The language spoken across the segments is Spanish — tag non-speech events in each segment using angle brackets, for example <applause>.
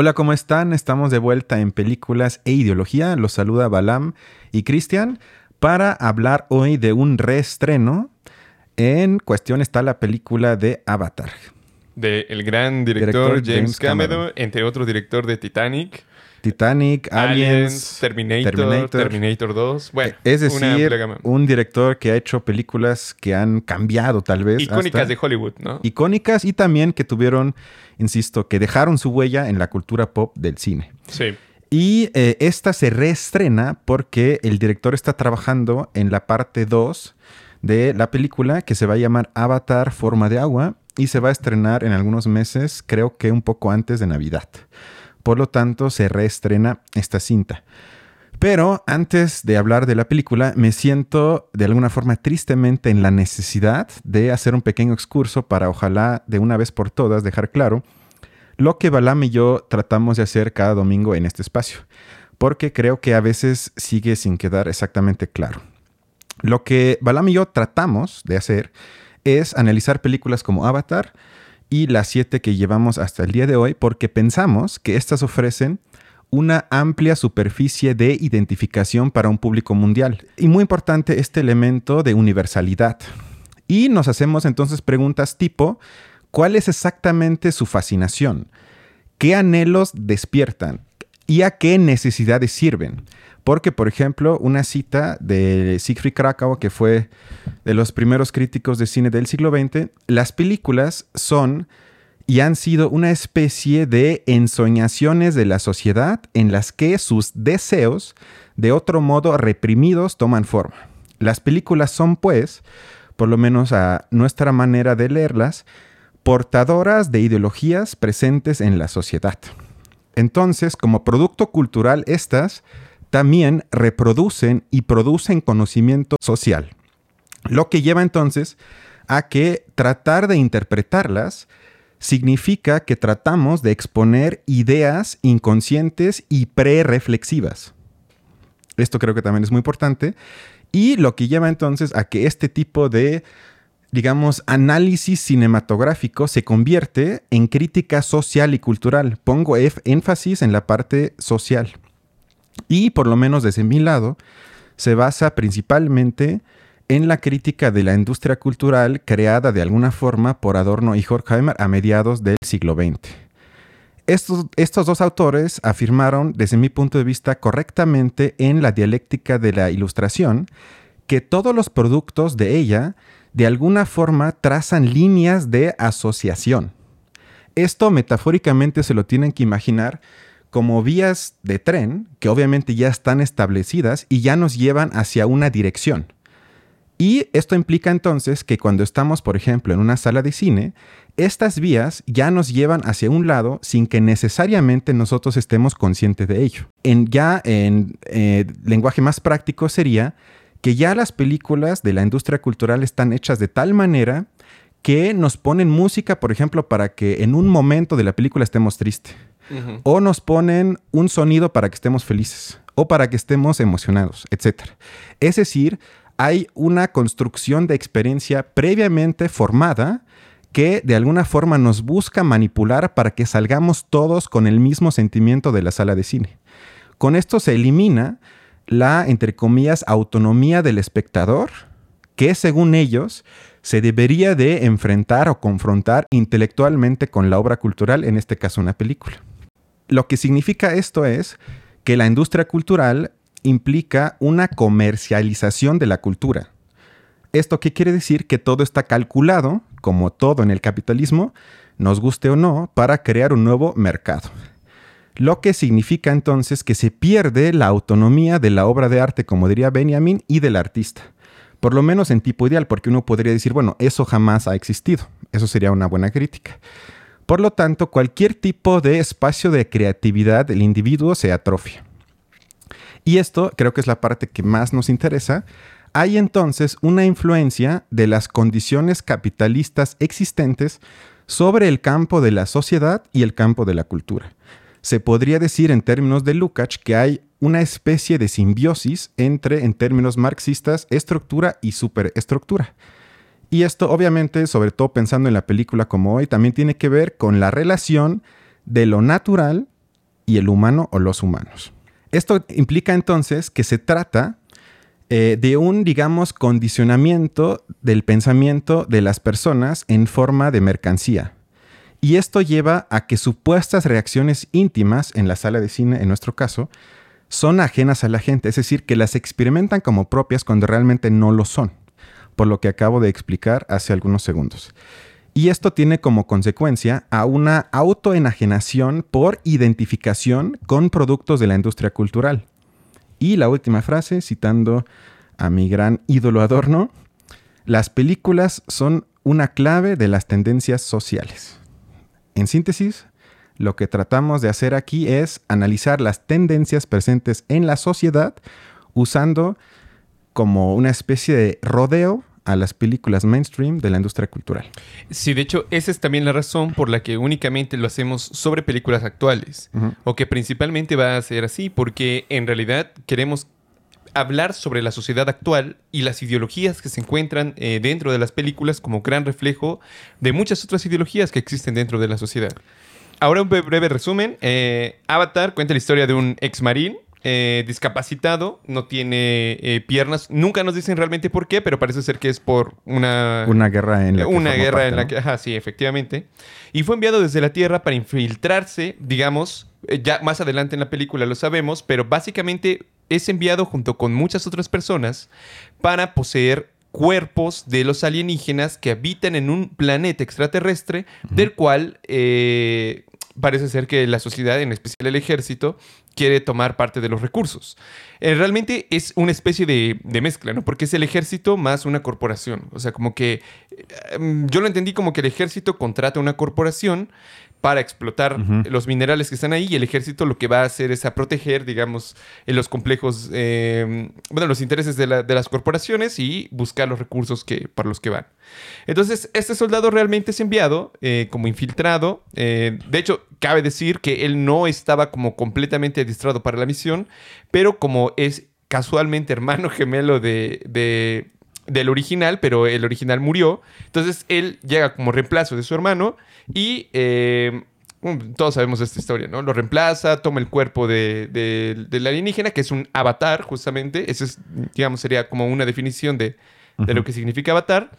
Hola, ¿cómo están? Estamos de vuelta en Películas e Ideología. Los saluda Balam y Cristian para hablar hoy de un reestreno. En cuestión está la película de Avatar. De el gran director, James, Cameron, entre otros director de Titanic. Titanic, Aliens, Terminator, Terminator, 2. Bueno, es decir, un director que ha hecho películas que han cambiado tal vez. Icónicas de Hollywood, ¿no? Icónicas y también que tuvieron, insisto, que dejaron su huella en la cultura pop del cine. Sí. Y eh, esta se reestrena porque el director está trabajando en la parte 2 de la película que se va a llamar Avatar Forma de Agua y se va a estrenar en algunos meses, creo que un poco antes de Navidad. Por lo tanto, se reestrena esta cinta. Pero antes de hablar de la película, me siento de alguna forma tristemente en la necesidad de hacer un pequeño excurso para ojalá de una vez por todas dejar claro lo que Balam y yo tratamos de hacer cada domingo en este espacio, porque creo que a veces sigue sin quedar exactamente claro. Lo que Balam y yo tratamos de hacer es analizar películas como Avatar, y las siete que llevamos hasta el día de hoy porque pensamos que estas ofrecen una amplia superficie de identificación para un público mundial. Y muy importante este elemento de universalidad. Y nos hacemos entonces preguntas tipo, ¿cuál es exactamente su fascinación? ¿Qué anhelos despiertan? ¿Y a qué necesidades sirven? Porque, por ejemplo, una cita de Siegfried Krakow, que fue de los primeros críticos de cine del siglo XX, las películas son y han sido una especie de ensoñaciones de la sociedad en las que sus deseos, de otro modo reprimidos, toman forma. Las películas son, pues, por lo menos a nuestra manera de leerlas, portadoras de ideologías presentes en la sociedad. Entonces, como producto cultural, estas también reproducen y producen conocimiento social. Lo que lleva entonces a que tratar de interpretarlas significa que tratamos de exponer ideas inconscientes y pre-reflexivas. Esto creo que también es muy importante. Y lo que lleva entonces a que este tipo de, digamos, análisis cinematográfico se convierte en crítica social y cultural. Pongo énfasis en la parte social. Y por lo menos desde mi lado, se basa principalmente en la crítica de la industria cultural creada de alguna forma por Adorno y Horkheimer a mediados del siglo XX. Estos, estos, dos autores afirmaron, desde mi punto de vista, correctamente en la dialéctica de la ilustración, que todos los productos de ella de alguna forma trazan líneas de asociación. Esto metafóricamente se lo tienen que imaginar como vías de tren que obviamente ya están establecidas y ya nos llevan hacia una dirección. Y esto implica entonces que cuando estamos, por ejemplo, en una sala de cine, estas vías ya nos llevan hacia un lado sin que necesariamente nosotros estemos conscientes de ello. En, ya en eh, lenguaje más práctico sería que ya las películas de la industria cultural están hechas de tal manera que nos ponen música, por ejemplo, para que en un momento de la película estemos tristes o nos ponen un sonido para que estemos felices o para que estemos emocionados, etc. Es decir, hay una construcción de experiencia previamente formada que de alguna forma nos busca manipular para que salgamos todos con el mismo sentimiento de la sala de cine. Con esto se elimina la, entre comillas, autonomía del espectador, que según ellos se debería de enfrentar o confrontar intelectualmente con la obra cultural, en este caso una película. Lo que significa esto es que la industria cultural implica una comercialización de la cultura. ¿Esto qué quiere decir? Que todo está calculado, como todo en el capitalismo, nos guste o no, para crear un nuevo mercado. Lo que significa entonces que se pierde la autonomía de la obra de arte, como diría Benjamin, y del artista. Por lo menos en tipo ideal, porque uno podría decir, bueno, eso jamás ha existido. Eso sería una buena crítica. Por lo tanto, cualquier tipo de espacio de creatividad del individuo se atrofia. Y esto creo que es la parte que más nos interesa. Hay entonces una influencia de las condiciones capitalistas existentes sobre el campo de la sociedad y el campo de la cultura. Se podría decir en términos de Lukács que hay una especie de simbiosis entre, en términos marxistas, estructura y superestructura. Y esto obviamente, sobre todo pensando en la película como hoy, también tiene que ver con la relación de lo natural y el humano o los humanos. Esto implica entonces que se trata eh, de un, digamos, condicionamiento del pensamiento de las personas en forma de mercancía. Y esto lleva a que supuestas reacciones íntimas en la sala de cine, en nuestro caso, son ajenas a la gente, es decir, que las experimentan como propias cuando realmente no lo son, por lo que acabo de explicar hace algunos segundos. Y esto tiene como consecuencia a una autoenajenación por identificación con productos de la industria cultural. Y la última frase, citando a mi gran ídolo Adorno, las películas son una clave de las tendencias sociales. En síntesis, lo que tratamos de hacer aquí es analizar las tendencias presentes en la sociedad usando como una especie de rodeo a las películas mainstream de la industria cultural. Sí, de hecho, esa es también la razón por la que únicamente lo hacemos sobre películas actuales, o que principalmente va a ser así, porque en realidad queremos hablar sobre la sociedad actual y las ideologías que se encuentran eh, dentro de las películas como gran reflejo de muchas otras ideologías que existen dentro de la sociedad. Ahora un breve resumen. Eh, Avatar cuenta la historia de un ex marín eh, discapacitado, no tiene eh, piernas. Nunca nos dicen realmente por qué, pero parece ser que es por una... Una guerra en la que... Una guerra en la que... Ajá, sí, efectivamente. Y fue enviado desde la Tierra para infiltrarse, digamos, ya más adelante en la película lo sabemos, pero básicamente es enviado junto con muchas otras personas para poseer cuerpos de los alienígenas que habitan en un planeta extraterrestre del cual eh, parece ser que la sociedad, en especial el ejército, quiere tomar parte de los recursos. Eh, realmente es una especie de, de, mezcla, ¿no? Porque es el ejército más una corporación. O sea, como que eh, yo lo entendí como que el ejército contrata una corporación para explotar los minerales que están ahí y el ejército lo que va a hacer es a proteger, digamos, en los complejos, eh, bueno, los intereses de, las corporaciones y buscar los recursos que, para los que van. Entonces, este soldado realmente es enviado eh, como infiltrado. Eh, de hecho, cabe decir que él no estaba como completamente adiestrado para la misión, pero como es casualmente hermano <laughs> gemelo de, del original, pero el original murió. Entonces él llega como reemplazo de su hermano y eh, todos sabemos esta historia, ¿no? Lo reemplaza, toma el cuerpo de, del alienígena, que es un avatar, justamente. Esa es, digamos, sería como una definición de, de lo que significa avatar.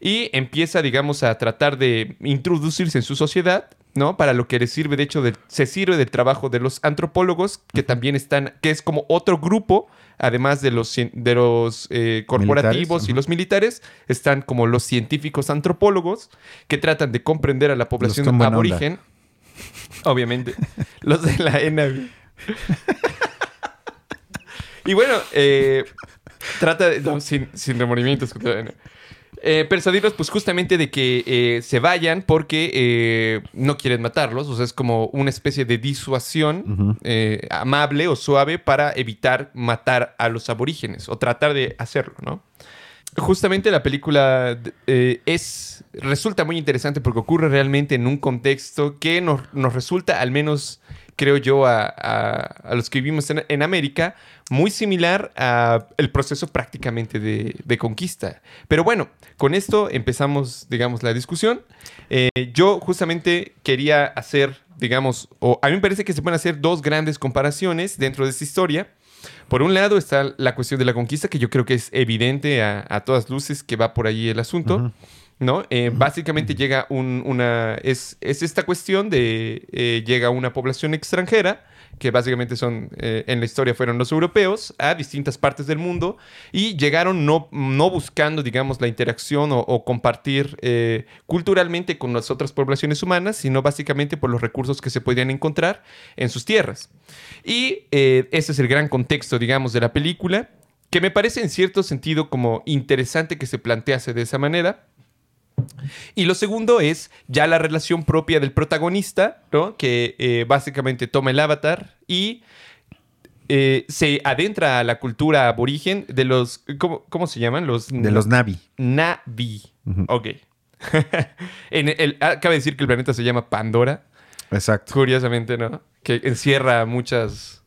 Y empieza, digamos, a tratar de introducirse en su sociedad, ¿no? Para lo que le sirve, de hecho, se sirve del trabajo de los antropólogos, que también están, que es como otro grupo además de los, de los eh, corporativos y los militares, están como los científicos antropólogos que tratan de comprender a la población aborigen. Obviamente. <laughs> los de la ENAVI. y bueno, eh, trata de... sin, sin remordimientos eh, persuadirlos pues justamente de que eh, se vayan porque eh, no quieren matarlos, o sea, es como una especie de disuasión amable o suave para evitar matar a los aborígenes o tratar de hacerlo, ¿no? Justamente la película es resulta muy interesante porque ocurre realmente en un contexto que nos, nos resulta al menos creo yo, a, los que vivimos en, América, muy similar al proceso prácticamente de, conquista. Pero bueno, con esto empezamos, digamos, la discusión. Eh, yo justamente quería hacer, digamos, o a mí me parece que se pueden hacer dos grandes comparaciones dentro de esta historia. Por un lado está la cuestión de la conquista, que yo creo que es evidente a, todas luces que va por ahí el asunto. ¿No? Eh, básicamente llega una... Es, esta cuestión de... Eh, llega una población extranjera, que básicamente son, eh, en la historia fueron los europeos, a distintas partes del mundo, y llegaron no, no buscando, digamos, la interacción o, compartir culturalmente con las otras poblaciones humanas, sino básicamente por los recursos que se podían encontrar en sus tierras. Y ese es el gran contexto, digamos, de la película, que me parece en cierto sentido como interesante que se plantease de esa manera y lo segundo es ya la relación propia del protagonista, ¿no? Que eh, básicamente toma el avatar y eh, se adentra a la cultura aborigen de los. ¿Cómo, se llaman? Los, de los Navi. Navi. Ok. <laughs> en el, ah, cabe decir que el planeta se llama Pandora. Exacto. Curiosamente, ¿no? Que encierra muchas.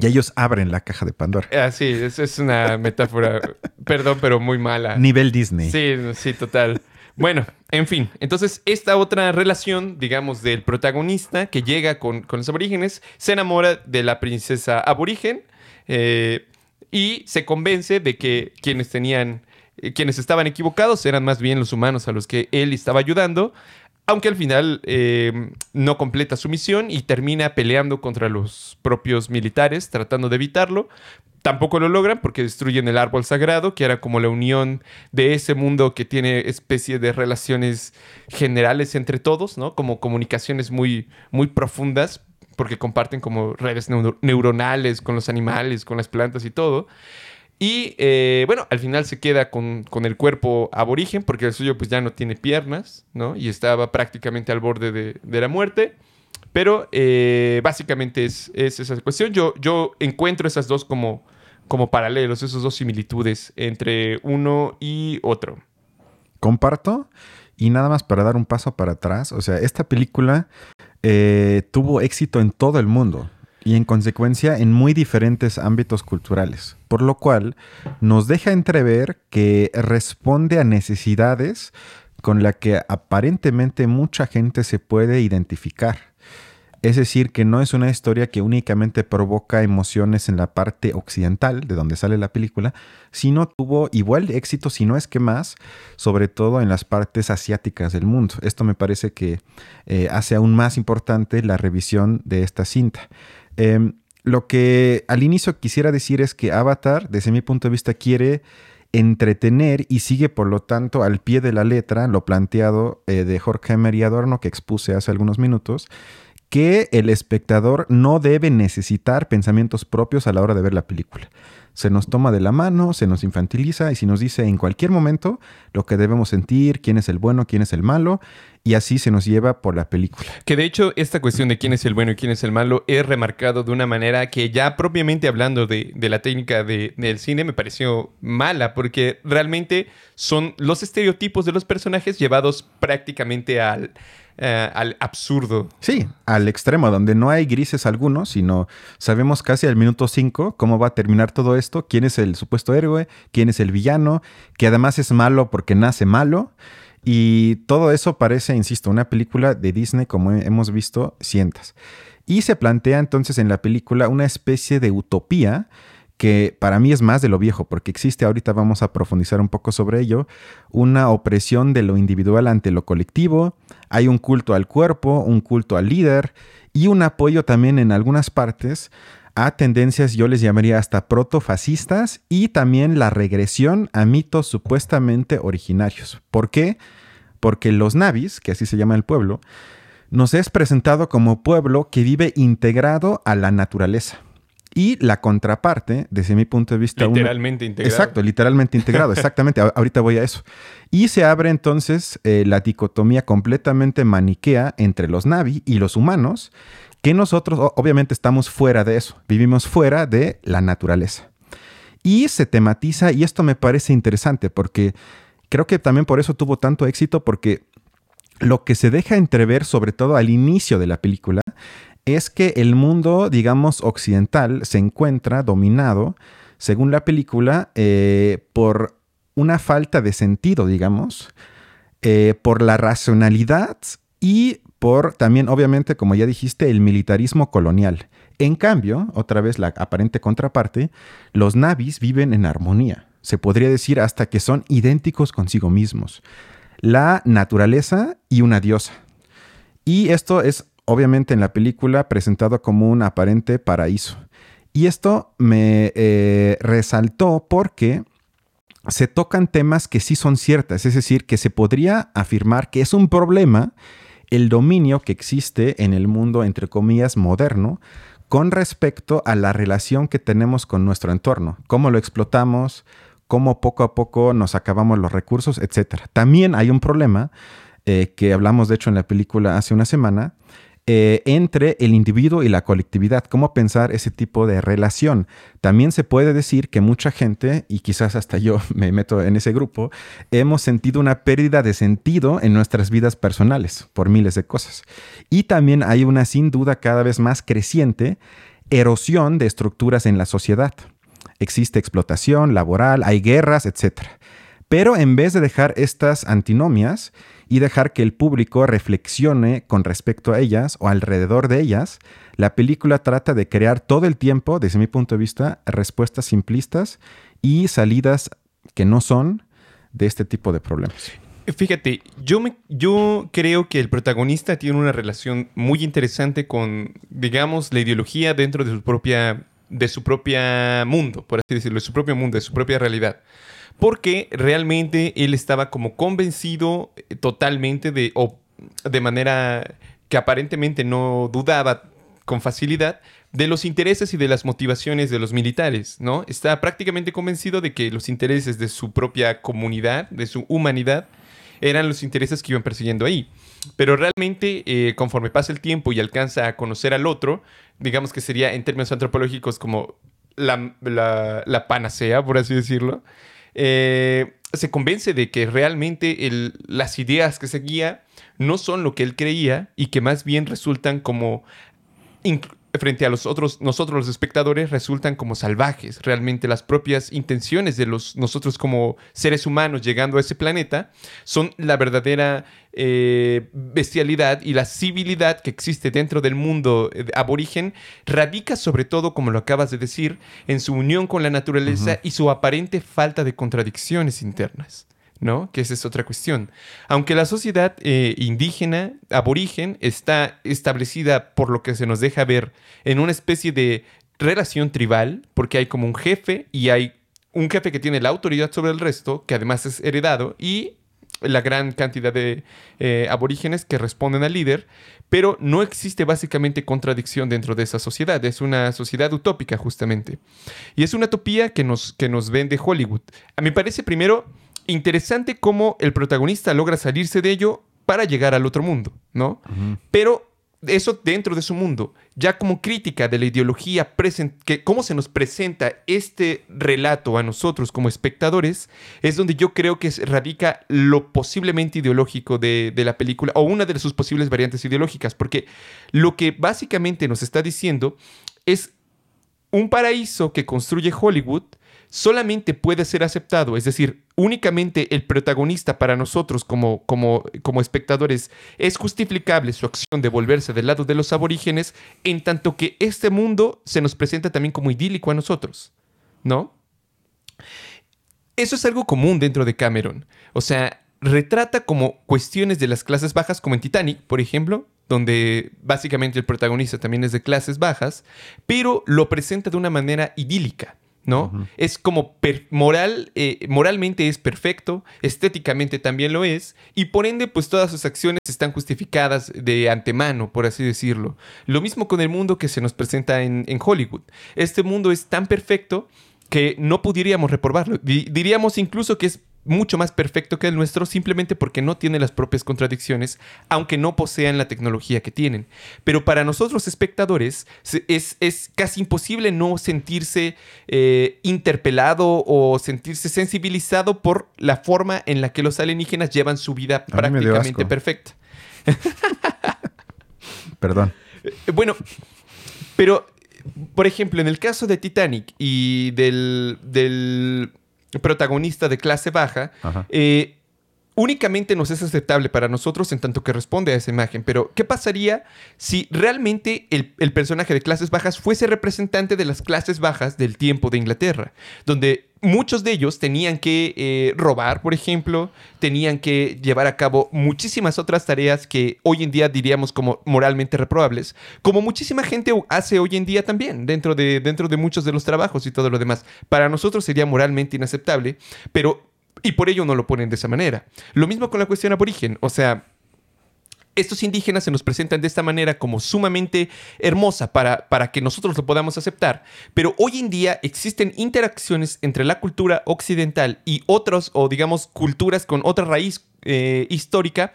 Y ellos abren la caja de Pandora. Ah, sí, es, es una metáfora, <laughs> perdón, pero muy mala. Nivel Disney. Sí, sí, total Bueno, en fin, entonces esta otra relación, digamos, del protagonista que llega con, con los aborígenes, se enamora de la princesa aborigen eh, y se convence de que quienes tenían, eh, quienes estaban equivocados eran más bien los humanos a los que él estaba ayudando, aunque al final eh, no completa su misión y termina peleando contra los propios militares, tratando de evitarlo, Tampoco lo logran porque destruyen el árbol sagrado, que era como la unión de ese mundo que tiene especie de relaciones generales entre todos, ¿no? Como comunicaciones muy, muy profundas, porque comparten como redes neuronales con los animales, con las plantas y todo. Y eh, bueno, al final se queda con, el cuerpo aborigen, porque el suyo pues ya no tiene piernas, ¿no? Y estaba prácticamente al borde de, la muerte. Pero eh, básicamente es, es, esa cuestión. Yo, yo encuentro esas dos como, como paralelos, esas dos similitudes entre uno y otro. Comparto. Y nada más para dar un paso para atrás, o sea, esta película eh, tuvo éxito en todo el mundo y en consecuencia en muy diferentes ámbitos culturales, por lo cual nos deja entrever que responde a necesidades con la que aparentemente mucha gente se puede identificar. Es decir, que no es una historia que únicamente provoca emociones en la parte occidental, de donde sale la película, sino tuvo igual éxito, si no es que más, sobre todo en las partes asiáticas del mundo. Esto me parece que eh, hace aún más importante la revisión de esta cinta. Em, lo que al inicio quisiera decir es que Avatar, desde mi punto de vista, quiere entretener y sigue por lo tanto al pie de la letra lo planteado eh, de Jorge Emery Adorno que expuse hace algunos minutos que el espectador no debe necesitar pensamientos propios a la hora de ver la película. Se nos toma de la mano, se nos infantiliza y si nos dice en cualquier momento lo que debemos sentir, quién es el bueno, quién es el malo, y así se nos lleva por la película. Que de hecho esta cuestión de quién es el bueno y quién es el malo es remarcado de una manera que ya propiamente hablando de, la técnica del cine me pareció mala, porque realmente son los estereotipos de los personajes llevados prácticamente al eh, al absurdo. Sí, al extremo, donde no hay grises algunos, sino sabemos casi al minuto 5 cómo va a terminar todo esto, quién es el supuesto héroe, quién es el villano, que además es malo porque nace malo. Y todo eso parece, insisto, una película de Disney como hemos visto cientos. Y se plantea entonces en la película una especie de utopía que para mí es más de lo viejo, porque existe, ahorita vamos a profundizar un poco sobre ello, una opresión de lo individual ante lo colectivo, hay un culto al cuerpo, un culto al líder y un apoyo también en algunas partes a tendencias, yo les llamaría hasta protofascistas y también la regresión a mitos supuestamente originarios. ¿Por qué? Porque los navis, que así se llama el pueblo, nos es presentado como pueblo que vive integrado a la naturaleza. Y la contraparte, desde mi punto de vista... Literalmente integrado. Exacto, literalmente integrado, <laughs> exactamente. ahorita voy a eso. Y se abre entonces eh, la dicotomía completamente maniquea entre los Navi y los humanos, que nosotros obviamente estamos fuera de eso, vivimos fuera de la naturaleza. Y se tematiza, y esto me parece interesante porque creo que también por eso tuvo tanto éxito, porque lo que se deja entrever, sobre todo al inicio de la película, es que el mundo, digamos, occidental se encuentra dominado, según la película, eh, por una falta de sentido, digamos, eh, por la racionalidad y por también, obviamente, como ya dijiste, el militarismo colonial. En cambio, otra vez la aparente contraparte, los navis viven en armonía. Se podría decir hasta que son idénticos consigo mismos. La naturaleza y una diosa. Y esto es obviamente en la película presentado como un aparente paraíso. Y esto me eh, resaltó porque se tocan temas que sí son ciertas, es decir, que se podría afirmar que es un problema el dominio que existe en el mundo, entre comillas, moderno, con respecto a la relación que tenemos con nuestro entorno, cómo lo explotamos, cómo poco a poco nos acabamos los recursos, etc. También hay un problema eh, que hablamos, de hecho, en la película hace una semana, eh, entre el individuo y la colectividad, cómo pensar ese tipo de relación. También se puede decir que mucha gente, y quizás hasta yo <laughs> me meto en ese grupo, hemos sentido una pérdida de sentido en nuestras vidas personales por miles de cosas. Y también hay una sin duda cada vez más creciente erosión de estructuras en la sociedad. Existe explotación laboral, hay guerras, etc. Pero en vez de dejar estas antinomias y dejar que el público reflexione con respecto a ellas o alrededor de ellas, la película trata de crear todo el tiempo, desde mi punto de vista, respuestas simplistas y salidas que no son de este tipo de problemas. Fíjate, yo, me, yo creo que el protagonista tiene una relación muy interesante con, digamos, la ideología dentro de su propia, de su propia mundo, por así decirlo, de su propio mundo, de su propia realidad porque realmente él estaba como convencido eh, totalmente de, o de manera que aparentemente no dudaba con facilidad de los intereses y de las motivaciones de los militares, ¿no? Está prácticamente convencido de que los intereses de su propia comunidad, de su humanidad, eran los intereses que iban persiguiendo ahí. Pero realmente, eh, conforme pasa el tiempo y alcanza a conocer al otro, digamos que sería en términos antropológicos como la, la panacea, por así decirlo, eh, se convence de que realmente las ideas que seguía no son lo que él creía y que más bien resultan como frente a los otros, nosotros los espectadores resultan como salvajes. Realmente las propias intenciones de los, nosotros como seres humanos llegando a ese planeta son la verdadera eh, bestialidad y la civilidad que existe dentro del mundo eh, aborigen radica sobre todo, como lo acabas de decir, en su unión con la naturaleza y su aparente falta de contradicciones internas. ¿No? Que esa es otra cuestión. Aunque la sociedad eh, indígena, aborigen, está establecida por lo que se nos deja ver en una especie de relación tribal, porque hay como un jefe y hay un jefe que tiene la autoridad sobre el resto, que además es heredado, y la gran cantidad de eh, aborígenes que responden al líder, pero no existe básicamente contradicción dentro de esa sociedad. Es una sociedad utópica, justamente. Y es una utopía que nos, que nos vende Hollywood. A mí parece primero interesante cómo el protagonista logra salirse de ello para llegar al otro mundo, ¿no? Pero eso dentro de su mundo, ya como crítica de la ideología, que cómo se nos presenta este relato a nosotros como espectadores, es donde yo creo que radica lo posiblemente ideológico de, de la película, o una de sus posibles variantes ideológicas, porque lo que básicamente nos está diciendo es un paraíso que construye Hollywood solamente puede ser aceptado, es decir, únicamente el protagonista para nosotros como, como, como espectadores es justificable su acción de volverse del lado de los aborígenes, en tanto que este mundo se nos presenta también como idílico a nosotros, ¿no? Eso es algo común dentro de Cameron. O sea, retrata como cuestiones de las clases bajas, como en Titanic, por ejemplo, donde básicamente el protagonista también es de clases bajas, pero lo presenta de una manera idílica. ¿No? Es como moral, eh, moralmente es perfecto, estéticamente también lo es, y por ende, pues todas sus acciones están justificadas de antemano, por así decirlo. Lo mismo con el mundo que se nos presenta en, en Hollywood. Este mundo es tan perfecto que no pudiéramos reprobarlo. Diríamos incluso que es mucho más perfecto que el nuestro simplemente porque no tiene las propias contradicciones, aunque no posean la tecnología que tienen. Pero para nosotros espectadores es, es casi imposible no sentirse eh, interpelado o sentirse sensibilizado por la forma en la que los alienígenas llevan su vida prácticamente perfecta. <laughs> Perdón. Eh, bueno, pero, por ejemplo, en el caso de Titanic y del, del protagonista de clase baja, eh, únicamente nos es aceptable para nosotros en tanto que responde a esa imagen. Pero, ¿qué pasaría si realmente el, personaje de clases bajas fuese representante de las clases bajas del tiempo de Inglaterra? Donde muchos de ellos tenían que eh, robar, por ejemplo, tenían que llevar a cabo muchísimas otras tareas que hoy en día diríamos como moralmente reprobables, como muchísima gente hace hoy en día también, dentro de, dentro de muchos de los trabajos y todo lo demás. Para nosotros sería moralmente inaceptable, pero... Y por ello no lo ponen de esa manera. Lo mismo con la cuestión aborigen, o sea, estos indígenas se nos presentan de esta manera como sumamente hermosa para, para que nosotros lo podamos aceptar, pero hoy en día existen interacciones entre la cultura occidental y otros, o digamos, culturas con otra raíz eh, histórica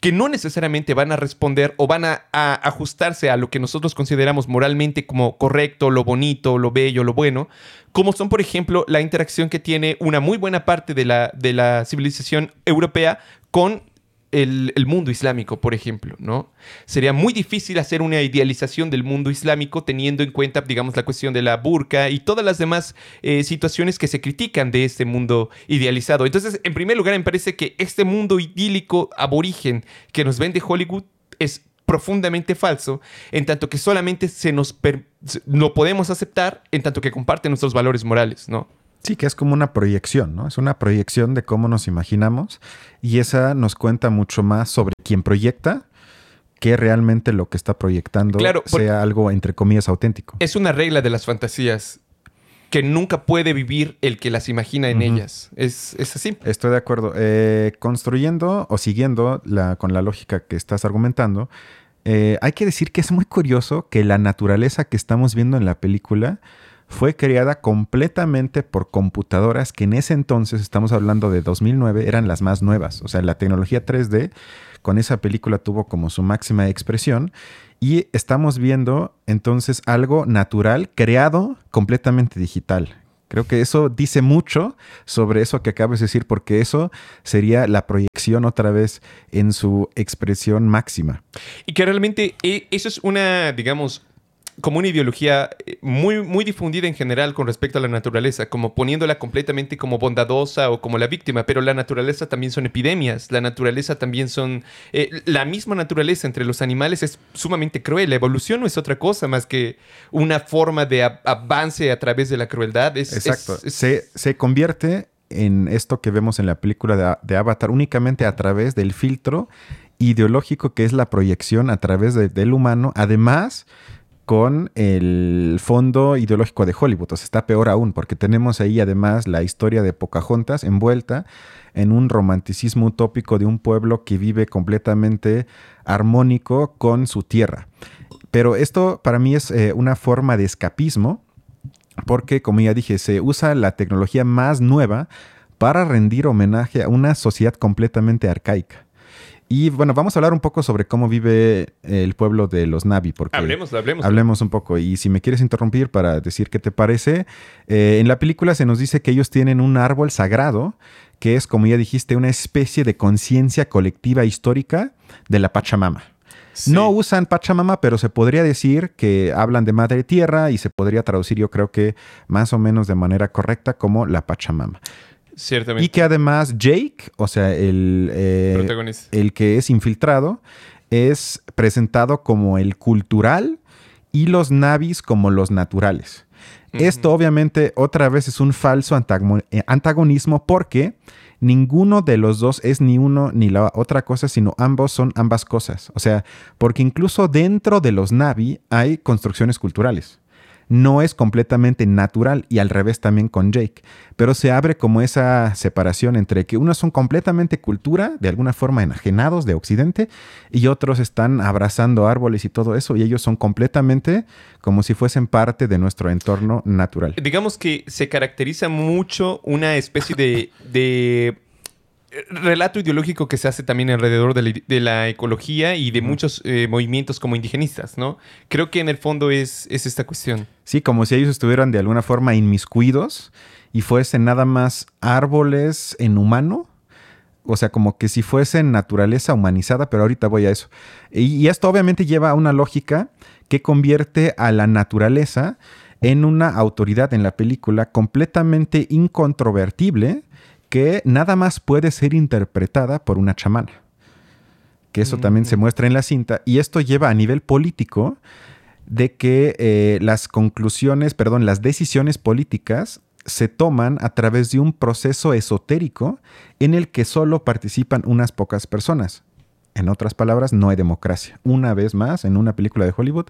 que no necesariamente van a responder o van a, ajustarse a lo que nosotros consideramos moralmente como correcto, lo bonito, lo bello, lo bueno, como son, por ejemplo, la interacción que tiene una muy buena parte de la, de la civilización europea con el, mundo islámico, por ejemplo, ¿no? Sería muy difícil hacer una idealización del mundo islámico teniendo en cuenta, digamos, la cuestión de la burka y todas las demás eh, situaciones que se critican de este mundo idealizado. Entonces, en primer lugar, me parece que este mundo idílico aborigen que nos vende Hollywood es profundamente falso, en tanto que solamente se nos lo podemos aceptar en tanto que comparte nuestros valores morales, ¿no? Sí, que es como una proyección, ¿no? Es una proyección de cómo nos imaginamos y esa nos cuenta mucho más sobre quién proyecta que realmente lo que está proyectando sea algo, entre comillas, auténtico. Es una regla de las fantasías que nunca puede vivir el que las imagina en ellas. Es, así. Estoy de acuerdo. Eh, construyendo o siguiendo la, con la lógica que estás argumentando, eh, hay que decir que es muy curioso que la naturaleza que estamos viendo en la película fue creada completamente por computadoras que en ese entonces, estamos hablando de 2009, eran las más nuevas. O sea, la tecnología 3D con esa película tuvo como su máxima expresión y estamos viendo entonces algo natural creado completamente digital. Creo que eso dice mucho sobre eso que acabas de decir, porque eso sería la proyección otra vez en su expresión máxima. Y que realmente eh, eso es una, digamos, como una ideología eh, muy, muy difundida en general con respecto a la naturaleza, como poniéndola completamente como bondadosa o como la víctima, pero la naturaleza también son epidemias, la naturaleza también son... Eh, la misma naturaleza entre los animales es sumamente cruel, la evolución no es otra cosa más que una forma de avance a través de la crueldad. Exacto, se, convierte en esto que vemos en la película de, Avatar únicamente a través del filtro ideológico que es la proyección a través del humano, además con el fondo ideológico de Hollywood. O sea, está peor aún, porque tenemos ahí además la historia de Pocahontas envuelta en un romanticismo utópico de un pueblo que vive completamente armónico con su tierra. Pero esto para mí es eh, una forma de escapismo, porque como ya dije, se usa la tecnología más nueva para rendir homenaje a una sociedad completamente arcaica. Y bueno, vamos a hablar un poco sobre cómo vive el pueblo de los Navi. Porque hablemos, hablemos. Hablemos un poco. Y si me quieres interrumpir para decir qué te parece, eh, en la película se nos dice que ellos tienen un árbol sagrado que es, como ya dijiste, una especie de conciencia colectiva histórica de la Pachamama. No usan Pachamama, pero se podría decir que hablan de Madre Tierra y se podría traducir, yo creo que más o menos de manera correcta, como la Pachamama. Y que además Jake, o sea, el, eh, el que es infiltrado, es presentado como el cultural y los navis como los naturales. Esto obviamente otra vez es un falso eh, antagonismo porque ninguno de los dos es ni uno ni la otra cosa, sino ambos son ambas cosas. O sea, porque incluso dentro de los navi hay construcciones culturales no es completamente natural y al revés también con Jake, pero se abre como esa separación entre que unos son completamente cultura, de alguna forma enajenados de Occidente, y otros están abrazando árboles y todo eso, y ellos son completamente como si fuesen parte de nuestro entorno natural. Digamos que se caracteriza mucho una especie de, de relato ideológico que se hace también alrededor de la, ecología y de muchos eh, movimientos como indigenistas, ¿no? Creo que en el fondo es, es esta cuestión. Sí, como si ellos estuvieran de alguna forma inmiscuidos y fuesen nada más árboles en humano. O sea, como que si fuesen naturaleza humanizada, pero ahorita voy a eso. y esto obviamente lleva a una lógica que convierte a la naturaleza en una autoridad en la película completamente incontrovertible que nada más puede ser interpretada por una chamana. Que eso también se muestra en la cinta. Y esto lleva a nivel político de que eh, las conclusiones, perdón, las decisiones políticas se toman a través de un proceso esotérico en el que solo participan unas pocas personas. En otras palabras, no hay democracia. Una vez más, en una película de Hollywood,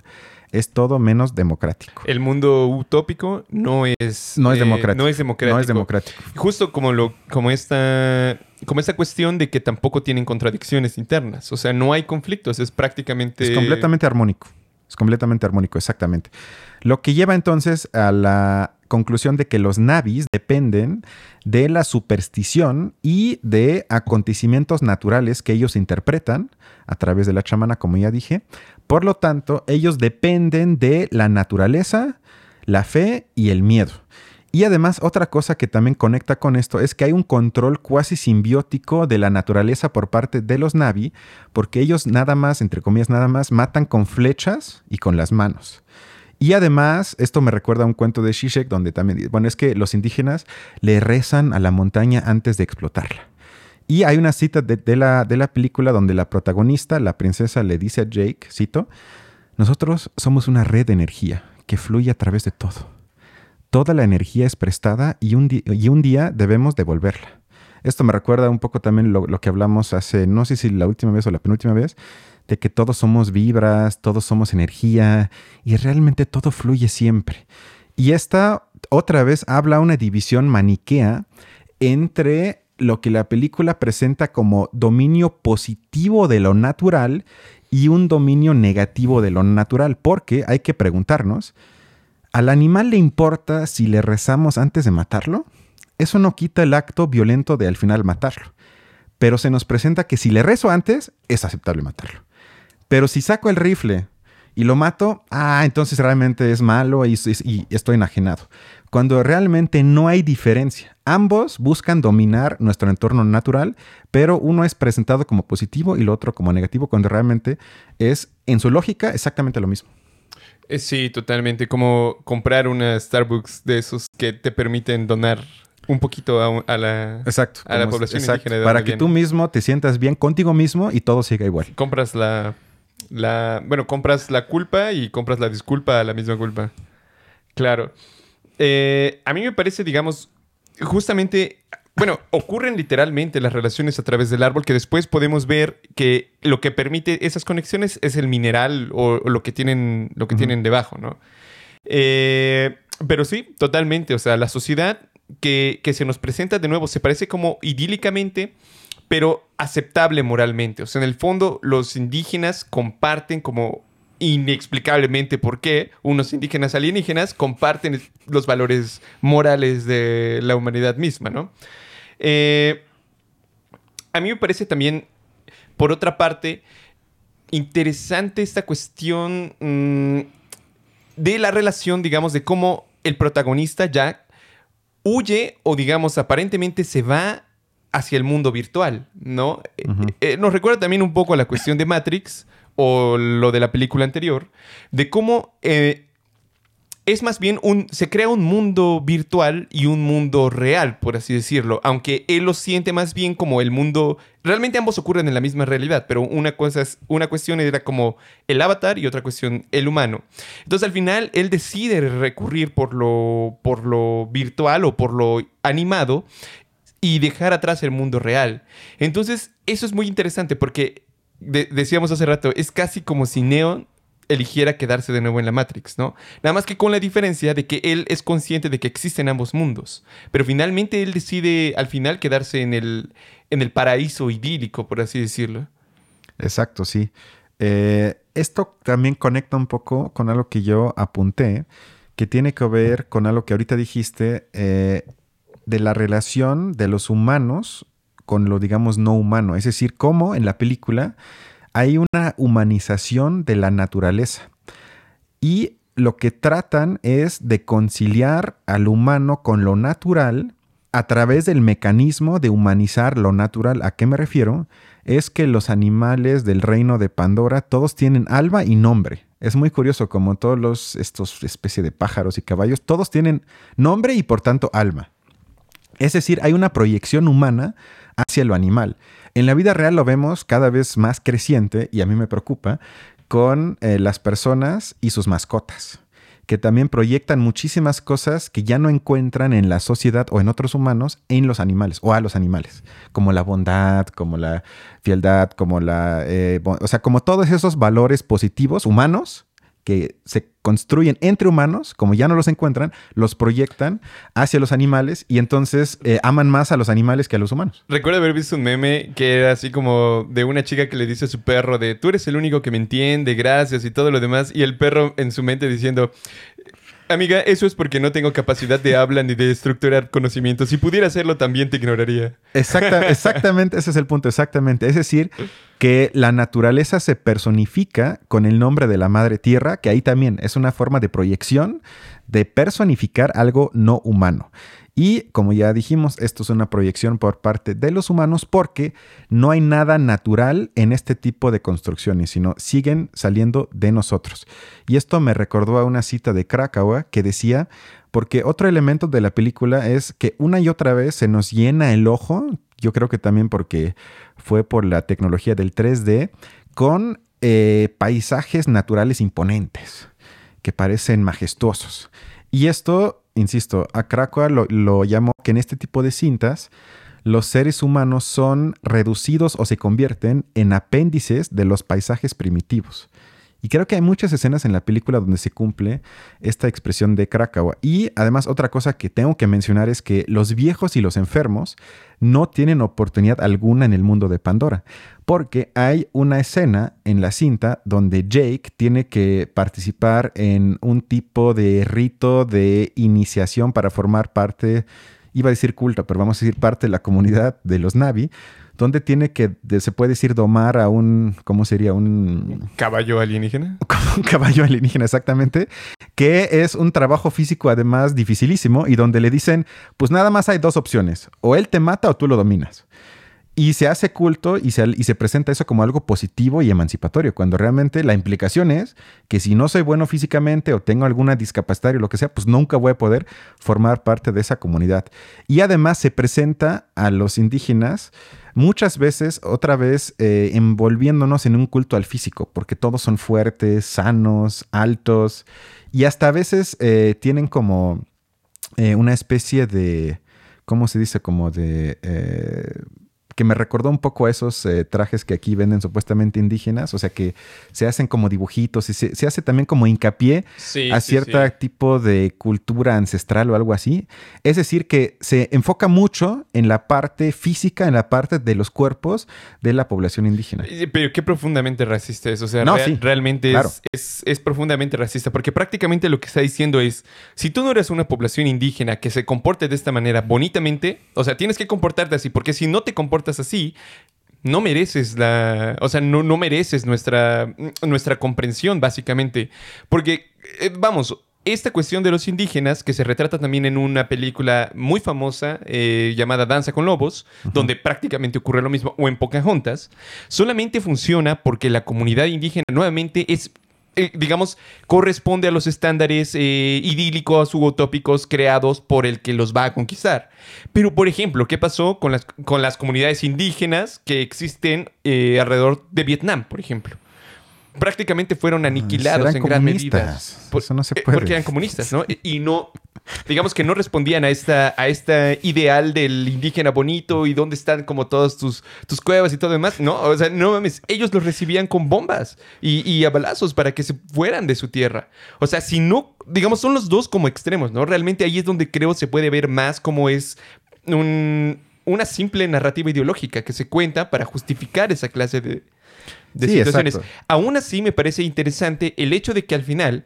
es todo menos democrático. El mundo utópico no es, no es, democrático. No es democrático. No es democrático. Justo como, lo, como, esta, como esta cuestión de que tampoco tienen contradicciones internas. O sea, no hay conflictos, es prácticamente... Es completamente armónico. Es completamente armónico, exactamente. Lo que lleva entonces a la conclusión de que los navis dependen de la superstición y de acontecimientos naturales que ellos interpretan a través de la chamana, como ya dije. Por lo tanto, ellos dependen de la naturaleza, la fe y el miedo. Y además, otra cosa que también conecta con esto es que hay un control cuasi simbiótico de la naturaleza por parte de los Navi, porque ellos nada más, entre comillas, nada más, matan con flechas y con las manos. Y además, esto me recuerda a un cuento de Shishek donde también, bueno, es que los indígenas le rezan a la montaña antes de explotarla. Y hay una cita de, la, de la película donde la protagonista, la princesa, le dice a Jake, cito, nosotros somos una red de energía que fluye a través de todo. Toda la energía es prestada y un, y un día debemos devolverla. Esto me recuerda un poco también lo, que hablamos hace, no sé si la última vez o la penúltima vez, de que todos somos vibras, todos somos energía y realmente todo fluye siempre. Y esta otra vez habla una división maniquea entre lo que la película presenta como dominio positivo de lo natural y un dominio negativo de lo natural, porque hay que preguntarnos, ¿al animal le importa si le rezamos antes de matarlo? Eso no quita el acto violento de al final matarlo, pero se nos presenta que si le rezo antes, es aceptable matarlo. Pero si saco el rifle y lo mato, ah, entonces realmente es malo y, estoy enajenado. Cuando realmente no hay diferencia. Ambos buscan dominar nuestro entorno natural, pero uno es presentado como positivo y el otro como negativo, cuando realmente es, en su lógica, exactamente lo mismo. Eh, sí, totalmente. Como comprar una Starbucks de esos que te permiten donar un poquito a, la, exacto, a la población indígena. para que tú mismo te sientas bien contigo mismo y todo siga igual. Compras la la, bueno, compras la culpa y compras la disculpa a la misma culpa. Claro. Eh, a mí me parece, digamos, justamente, bueno, ocurren literalmente las relaciones a través del árbol que después podemos ver que lo que permite esas conexiones es el mineral o, lo que tienen, lo que tienen debajo, ¿no? Eh, pero sí, totalmente. O sea, la sociedad que, se nos presenta de nuevo se parece como idílicamente pero aceptable moralmente. O sea, en el fondo los indígenas comparten como inexplicablemente por qué unos indígenas alienígenas comparten los valores morales de la humanidad misma, ¿no? Eh, a mí me parece también, por otra parte, interesante esta cuestión mm, de la relación, digamos, de cómo el protagonista Jack huye o, digamos, aparentemente se va hacia el mundo virtual, ¿no? Eh, eh, nos recuerda también un poco a la cuestión de Matrix o lo de la película anterior, de cómo eh, es más bien un, se crea un mundo virtual y un mundo real, por así decirlo, aunque él lo siente más bien como el mundo, realmente ambos ocurren en la misma realidad, pero una cosa es, una cuestión era como el avatar y otra cuestión el humano. Entonces al final él decide recurrir por lo, por lo virtual o por lo animado y dejar atrás el mundo real. Entonces, eso es muy interesante porque decíamos hace rato, es casi como si Neo eligiera quedarse de nuevo en la Matrix, ¿no? Nada más que con la diferencia de que él es consciente de que existen ambos mundos, pero finalmente él decide al final quedarse en el, en el paraíso idílico, por así decirlo. Exacto, sí. Eh, esto también conecta un poco con algo que yo apunté, que tiene que ver con algo que ahorita dijiste, eh, de la relación de los humanos con lo, digamos, no humano. Es decir, cómo en la película hay una humanización de la naturaleza. Y lo que tratan es de conciliar al humano con lo natural a través del mecanismo de humanizar lo natural. ¿A qué me refiero? Es que los animales del reino de Pandora todos tienen alma y nombre. Es muy curioso como todos los estos especie de pájaros y caballos todos tienen nombre y por tanto alma. Es decir, hay una proyección humana hacia lo animal. En la vida real lo vemos cada vez más creciente, y a mí me preocupa, con eh, las personas y sus mascotas, que también proyectan muchísimas cosas que ya no encuentran en la sociedad o en otros humanos en los animales o a los animales, como la bondad, como la fieldad, como la... Eh, o sea, como todos esos valores positivos humanos que se construyen entre humanos, como ya no los encuentran, los proyectan hacia los animales y entonces eh, aman más a los animales que a los humanos. Recuerdo haber visto un meme que era así como de una chica que le dice a su perro de tú eres el único que me entiende, gracias y todo lo demás, y el perro en su mente diciendo Amiga, eso es porque no tengo capacidad de hablar ni de estructurar conocimiento. Si pudiera hacerlo, también te ignoraría. Exacta, <laughs> exactamente, ese es el punto, exactamente. Es decir, que la naturaleza se personifica con el nombre de la madre tierra, que ahí también es una forma de proyección de personificar algo no humano. Y como ya dijimos, esto es una proyección por parte de los humanos porque no hay nada natural en este tipo de construcciones, sino siguen saliendo de nosotros. Y esto me recordó a una cita de Krakauer que decía, porque otro elemento de la película es que una y otra vez se nos llena el ojo, yo creo que también porque fue por la tecnología del 3D, con eh, paisajes naturales imponentes que parecen majestuosos. Y esto insisto, a Krakoa lo, lo llamó que en este tipo de cintas los seres humanos son reducidos o se convierten en apéndices de los paisajes primitivos. Y creo que hay muchas escenas en la película donde se cumple esta expresión de Krakauer. Y además otra cosa que tengo que mencionar es que los viejos y los enfermos no tienen oportunidad alguna en el mundo de Pandora. Porque hay una escena en la cinta donde Jake tiene que participar en un tipo de rito de iniciación para formar parte, iba a decir culto, pero vamos a decir parte de la comunidad de los Navi donde tiene que, se puede decir, domar a un, ¿cómo sería? Un caballo alienígena. <laughs> un caballo alienígena, exactamente, que es un trabajo físico además dificilísimo y donde le dicen, pues nada más hay dos opciones, o él te mata o tú lo dominas. Y se hace culto y se, y se, presenta eso como algo positivo y emancipatorio, cuando realmente la implicación es que si no soy bueno físicamente o tengo alguna discapacidad o lo que sea, pues nunca voy a poder formar parte de esa comunidad. Y además se presenta a los indígenas muchas veces, otra vez, eh, envolviéndonos en un culto al físico, porque todos son fuertes, sanos, altos, y hasta a veces eh, tienen como eh, una especie de, ¿cómo se dice? Como de que me recordó un poco a esos eh, trajes que aquí venden supuestamente indígenas, o sea que se hacen como dibujitos y se, hace también como hincapié a cierto tipo de cultura ancestral o algo así. Es decir, que se enfoca mucho en la parte física, en la parte de los cuerpos de la población indígena. Pero qué profundamente racista es, o sea, realmente es, es profundamente racista, porque prácticamente lo que está diciendo es, si tú no eres una población indígena que se comporte de esta manera bonitamente, o sea, tienes que comportarte así, porque si no te comportas así, no mereces la. O sea, no, no mereces nuestra, nuestra comprensión, básicamente. Porque, eh, vamos, esta cuestión de los indígenas, que se retrata también en una película muy famosa eh, llamada Danza con Lobos, donde prácticamente ocurre lo mismo, o en Pocahontas, solamente funciona porque la comunidad indígena nuevamente es eh, digamos, corresponde a los estándares eh, idílicos u creados por el que los va a conquistar. Pero, por ejemplo, ¿qué pasó con las, con las comunidades indígenas que existen eh, alrededor de Vietnam, por ejemplo? Prácticamente fueron ah, aniquilados en gran medida. Eso no se puede. Porque eran comunistas, ¿no? Y no, digamos que no respondían a esta, a este ideal del indígena bonito y dónde están como todas tus, tus cuevas y todo demás. No, o sea, no mames, ellos los recibían con bombas y, y a balazos para que se fueran de su tierra. O sea, si no, digamos, son los dos como extremos, ¿no? Realmente ahí es donde creo se puede ver más cómo es una simple narrativa ideológica que se cuenta para justificar esa clase de, de situaciones. Aún así, me parece interesante el hecho de que al final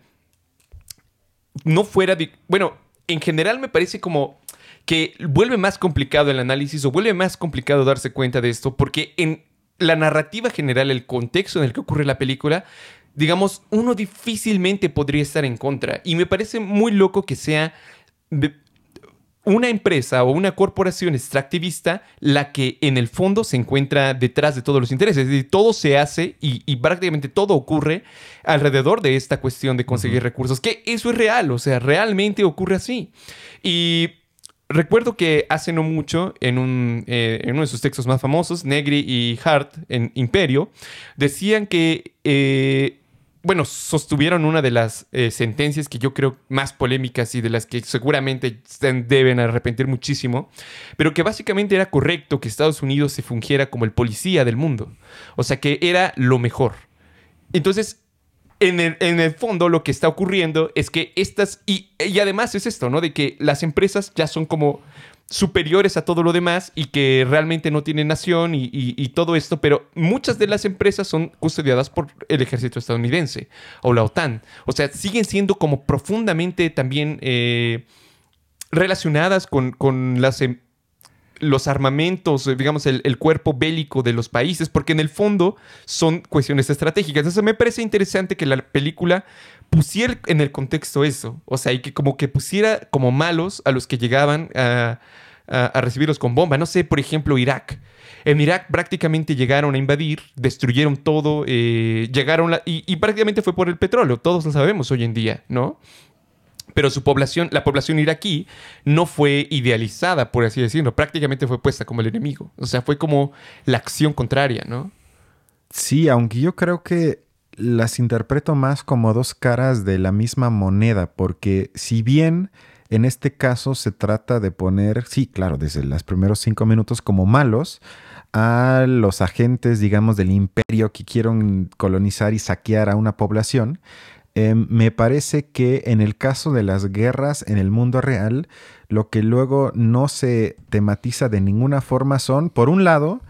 no fuera. bueno, en general me parece como que vuelve más complicado el análisis o vuelve más complicado darse cuenta de esto, porque en la narrativa general, el contexto en el que ocurre la película, digamos, uno difícilmente podría estar en contra. Y me parece muy loco que sea una empresa o una corporación extractivista la que en el fondo se encuentra detrás de todos los intereses. Es decir, todo se hace y, prácticamente todo ocurre alrededor de esta cuestión de conseguir recursos, que eso es real, o sea, realmente ocurre así. Y recuerdo que hace no mucho, en, un, eh, en uno de sus textos más famosos, Negri y Hart en Imperio, decían que... Eh, bueno, sostuvieron una de las eh, sentencias que yo creo más polémicas y de las que seguramente deben arrepentir muchísimo, pero que básicamente era correcto que Estados Unidos se fungiera como el policía del mundo. O sea, que era lo mejor. Entonces, en el, en el fondo lo que está ocurriendo es que estas, y, y además es esto, ¿no? De que las empresas ya son como superiores a todo lo demás y que realmente no tienen nación y, todo esto, pero muchas de las empresas son custodiadas por el ejército estadounidense o la OTAN. O sea, siguen siendo como profundamente también eh, relacionadas con, las... Em, los armamentos, eh, digamos, el, el, cuerpo bélico de los países, porque en el fondo son cuestiones estratégicas. Entonces me parece interesante que la película pusiera en el contexto eso, o sea, y que como que pusiera como malos a los que llegaban a, recibirlos con bomba. No sé, por ejemplo, Irak. En Irak prácticamente llegaron a invadir, destruyeron todo, eh, llegaron y, y, prácticamente fue por el petróleo, todos lo sabemos hoy en día, ¿no? Pero su población, la población iraquí, no fue idealizada, por así decirlo, prácticamente fue puesta como el enemigo. O sea, fue como la acción contraria, ¿no? Sí, aunque yo creo que las interpreto más como dos caras de la misma moneda, porque si bien en este caso se trata de poner, sí, claro, desde los primeros cinco minutos como malos a los agentes, digamos, del imperio que quieren colonizar y saquear a una población, em, me parece que en el caso de las guerras en el mundo real, lo que luego no se tematiza de ninguna forma son, por un lado,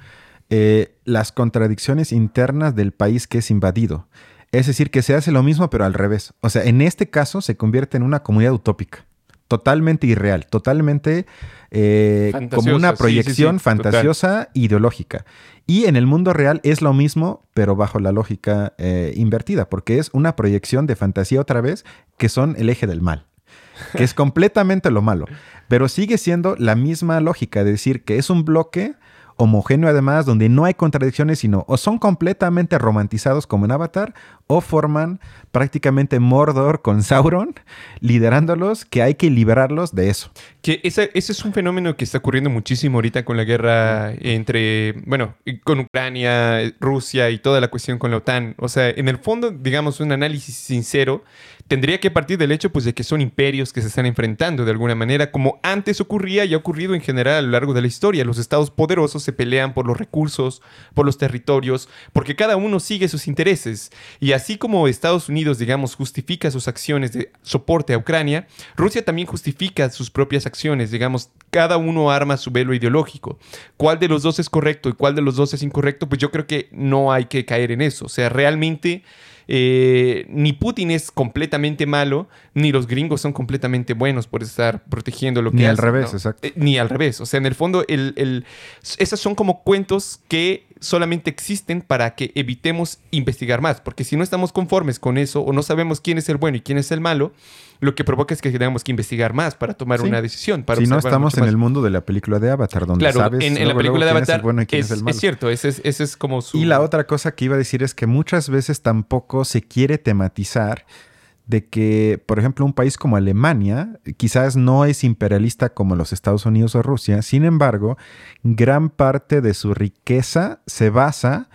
eh, las contradicciones internas del país que es invadido. Es decir, que se hace lo mismo pero al revés. O sea, en este caso se convierte en una comunidad utópica totalmente irreal, totalmente eh, como una proyección fantasiosa ideológica. Y en el mundo real es lo mismo, pero bajo la lógica eh, invertida, porque es una proyección de fantasía otra vez, que son el eje del mal, que es completamente lo malo, pero sigue siendo la misma lógica de decir que es un bloque homogéneo además, donde no hay contradicciones, sino o son completamente romantizados como en Avatar, o forman prácticamente Mordor con Sauron, liderándolos, que hay que liberarlos de eso. Que ese, ese es un fenómeno que está ocurriendo muchísimo ahorita con la guerra entre, bueno, con Ucrania, Rusia y toda la cuestión con la OTAN. O sea, en el fondo, digamos, un análisis sincero tendría que partir del hecho pues, de que son imperios que se están enfrentando de alguna manera, como antes ocurría y ha ocurrido en general a lo largo de la historia. Los estados poderosos se pelean por los recursos, por los territorios, porque cada uno sigue sus intereses. Y así como Estados Unidos, digamos, justifica sus acciones de soporte a Ucrania, Rusia también justifica sus propias acciones, digamos, cada uno arma su velo ideológico. ¿Cuál de los dos es correcto y cuál de los dos es incorrecto? Pues yo creo que no hay que caer en eso. O sea, realmente eh, ni Putin es completamente malo, ni los gringos son completamente buenos por estar protegiendo lo que Ni al revés, exacto. Eh, ni al revés. O sea, en el fondo, el, el, esos son como cuentos que solamente existen para que evitemos investigar más. Porque si no estamos conformes con eso o no sabemos quién es el bueno y quién es el malo, lo que provoca es que tenemos que investigar más para tomar una decisión. Para si no estamos en el mundo de la película de Avatar, donde claro, sabes en, en la película de Avatar es, es, es, cierto, ese es, ese es como su... Y la otra cosa que iba a decir es que muchas veces tampoco se quiere tematizar de que, por ejemplo, un país como Alemania quizás no es imperialista como los Estados Unidos o Rusia, sin embargo, gran parte de su riqueza se basa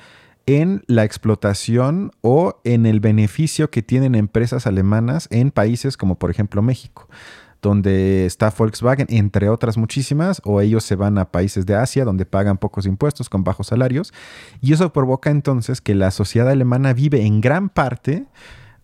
en la explotación o en el beneficio que tienen empresas alemanas en países como por ejemplo México, donde está Volkswagen, entre otras muchísimas, o ellos se van a países de Asia donde pagan pocos impuestos con bajos salarios, y eso provoca entonces que la sociedad alemana vive en gran parte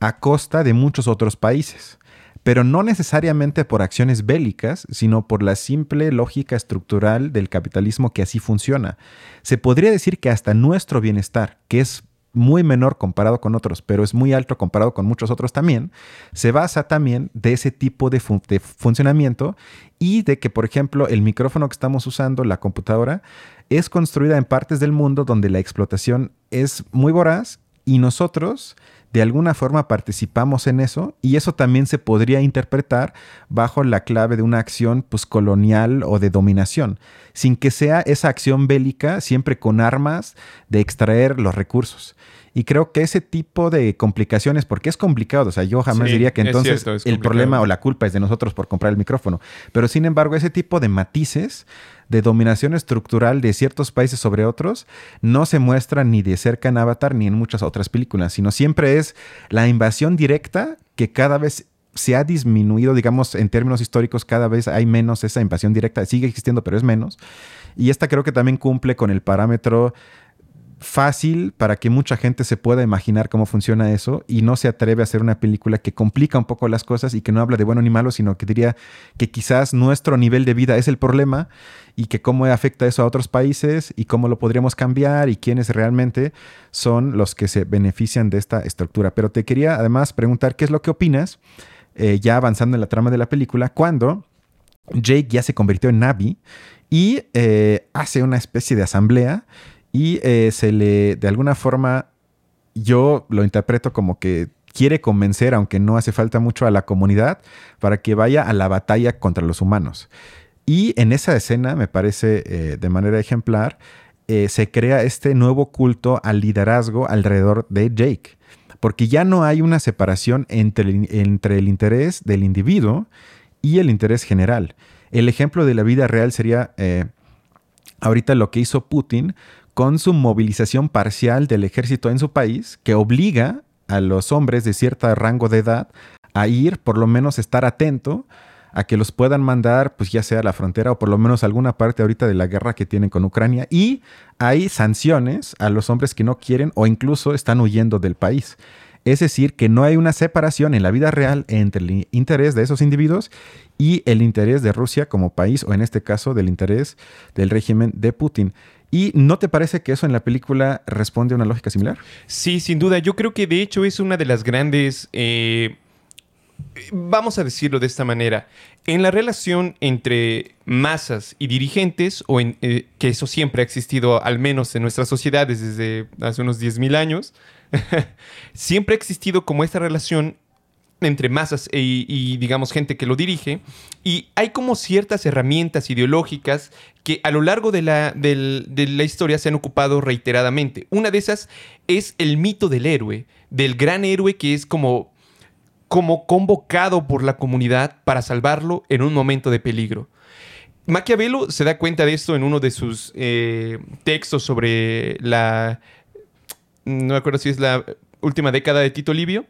a costa de muchos otros países, pero no necesariamente por acciones bélicas, sino por la simple lógica estructural del capitalismo que así funciona. Se podría decir que hasta nuestro bienestar, que es muy menor comparado con otros, pero es muy alto comparado con muchos otros también, se basa también de ese tipo de, de, funcionamiento y de que, por ejemplo, el micrófono que estamos usando, la computadora, es construida en partes del mundo donde la explotación es muy voraz y nosotros de alguna forma participamos en eso y eso también se podría interpretar bajo la clave de una acción pues, colonial o de dominación, sin que sea esa acción bélica siempre con armas de extraer los recursos. Y creo que ese tipo de complicaciones, porque es complicado, o sea, yo jamás diría que entonces el problema o la culpa es de nosotros por comprar el micrófono, pero sin embargo ese tipo de matices de dominación estructural de ciertos países sobre otros no se muestra ni de cerca en Avatar ni en muchas otras películas, sino siempre es la invasión directa que cada vez se ha disminuido, digamos, en términos históricos, cada vez hay menos esa invasión directa, sigue existiendo, pero es menos. Y esta creo que también cumple con el parámetro fácil para que mucha gente se pueda imaginar cómo funciona eso y no se atreve a hacer una película que complica un poco las cosas y que no habla de bueno ni malo, sino que diría que quizás nuestro nivel de vida es el problema y que cómo afecta eso a otros países y cómo lo podríamos cambiar y quiénes realmente son los que se benefician de esta estructura. Pero te quería además preguntar qué es lo que opinas, eh, ya avanzando en la trama de la película, cuando Jake ya se convirtió en Navi y eh, hace una especie de asamblea y eh, se le, de alguna forma, yo lo interpreto como que quiere convencer, aunque no hace falta mucho, a la comunidad para que vaya a la batalla contra los humanos. Y en esa escena, me parece eh, de manera ejemplar, se crea este nuevo culto al liderazgo alrededor de Jake, porque ya no hay una separación entre entre el interés del individuo y el interés general. El ejemplo de la vida real sería eh, ahorita lo que hizo Putin con su movilización parcial del ejército en su país, que obliga a los hombres de cierto rango de edad a ir, por lo menos estar atento a que los puedan mandar, pues ya sea a la frontera o por lo menos alguna parte ahorita de la guerra que tienen con Ucrania. Y hay sanciones a los hombres que no quieren o incluso están huyendo del país. Es decir, que no hay una separación en la vida real entre el interés de esos individuos y el interés de Rusia como país, o en este caso del interés del régimen de Putin. ¿Y no te parece que eso en la película responde a una lógica similar? Sí, sin duda. Yo creo que de hecho es una de las grandes... Eh, vamos a decirlo de esta manera. En la relación entre masas y dirigentes, o en, eh, que eso siempre ha existido al menos en nuestras sociedades desde hace unos 10.000 años, <laughs> siempre ha existido como esta relación entre masas e, y, digamos, gente que lo dirige. Y hay como ciertas herramientas ideológicas que a lo largo de la, de la historia se han ocupado reiteradamente. Una de esas es el mito del héroe, del gran héroe que es como, como convocado por la comunidad para salvarlo en un momento de peligro. Maquiavelo se da cuenta de esto en uno de sus eh, textos sobre la no me acuerdo si es la última década de Tito Livio.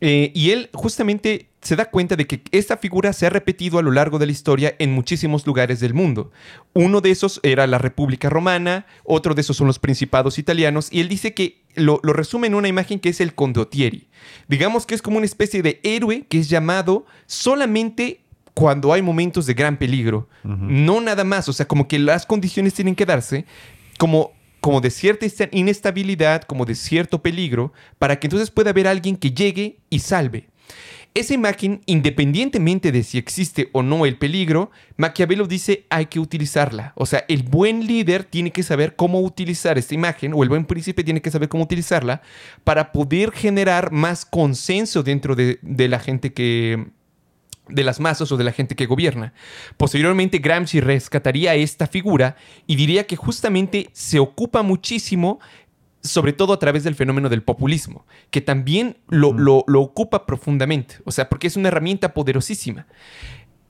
Eh, y él justamente se da cuenta de que esta figura se ha repetido a lo largo de la historia en muchísimos lugares del mundo. Uno de esos era la República Romana, otro de esos son los principados italianos, y él dice que lo, resume en una imagen que es el condottieri. Digamos que es como una especie de héroe que es llamado solamente cuando hay momentos de gran peligro. No nada más, o sea, como que las condiciones tienen que darse como como de cierta inestabilidad, como de cierto peligro, para que entonces pueda haber alguien que llegue y salve. Esa imagen, independientemente de si existe o no el peligro, Maquiavelo dice hay que utilizarla. O sea, el buen líder tiene que saber cómo utilizar esta imagen, o el buen príncipe tiene que saber cómo utilizarla para poder generar más consenso dentro de, de la gente que, de las masas o de la gente que gobierna. Posteriormente Gramsci rescataría esta figura y diría que justamente se ocupa muchísimo sobre todo a través del fenómeno del populismo, que también lo, lo, lo, ocupa profundamente, o sea, porque es una herramienta poderosísima.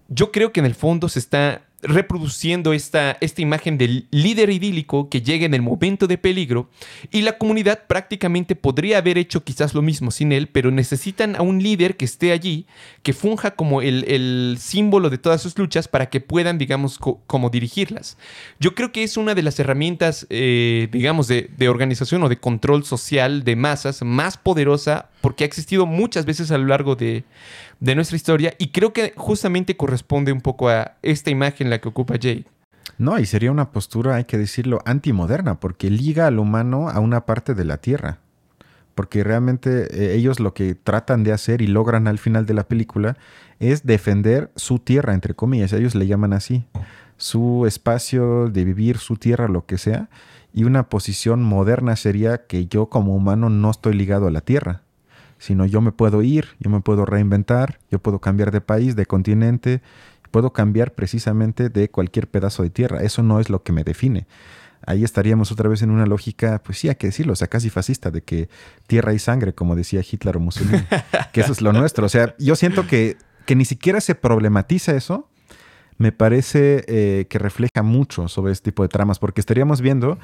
Yo creo que en el fondo se está reproduciendo esta, esta imagen del líder idílico que llega en el momento de peligro y la comunidad prácticamente podría haber hecho quizás lo mismo sin él, pero necesitan a un líder que esté allí, que funja como el, símbolo de todas sus luchas para que puedan, digamos, como dirigirlas. Yo creo que es una de las herramientas, eh, digamos, de, de organización o de control social de masas más poderosa porque ha existido muchas veces a lo largo de, de nuestra historia y creo que justamente corresponde un poco a esta imagen la que ocupa Jake. No, y sería una postura, hay que decirlo, antimoderna, porque liga al humano a una parte de la Tierra. Porque realmente eh, ellos lo que tratan de hacer y logran al final de la película es defender su tierra, entre comillas, ellos le llaman así, su espacio de vivir, su tierra, lo que sea. Y una posición moderna sería que yo como humano no estoy ligado a la tierra sino yo me puedo ir, yo me puedo reinventar, yo puedo cambiar de país, de continente, puedo cambiar precisamente de cualquier pedazo de tierra. Eso no es lo que me define. Ahí estaríamos otra vez en una lógica, pues sí, hay que decirlo, o sea, casi fascista, de que tierra y sangre, como decía Hitler o Mussolini, <laughs> que eso es lo nuestro. O sea, yo siento que, que ni siquiera se problematiza eso, me parece eh, que refleja mucho sobre este tipo de tramas, porque estaríamos viendo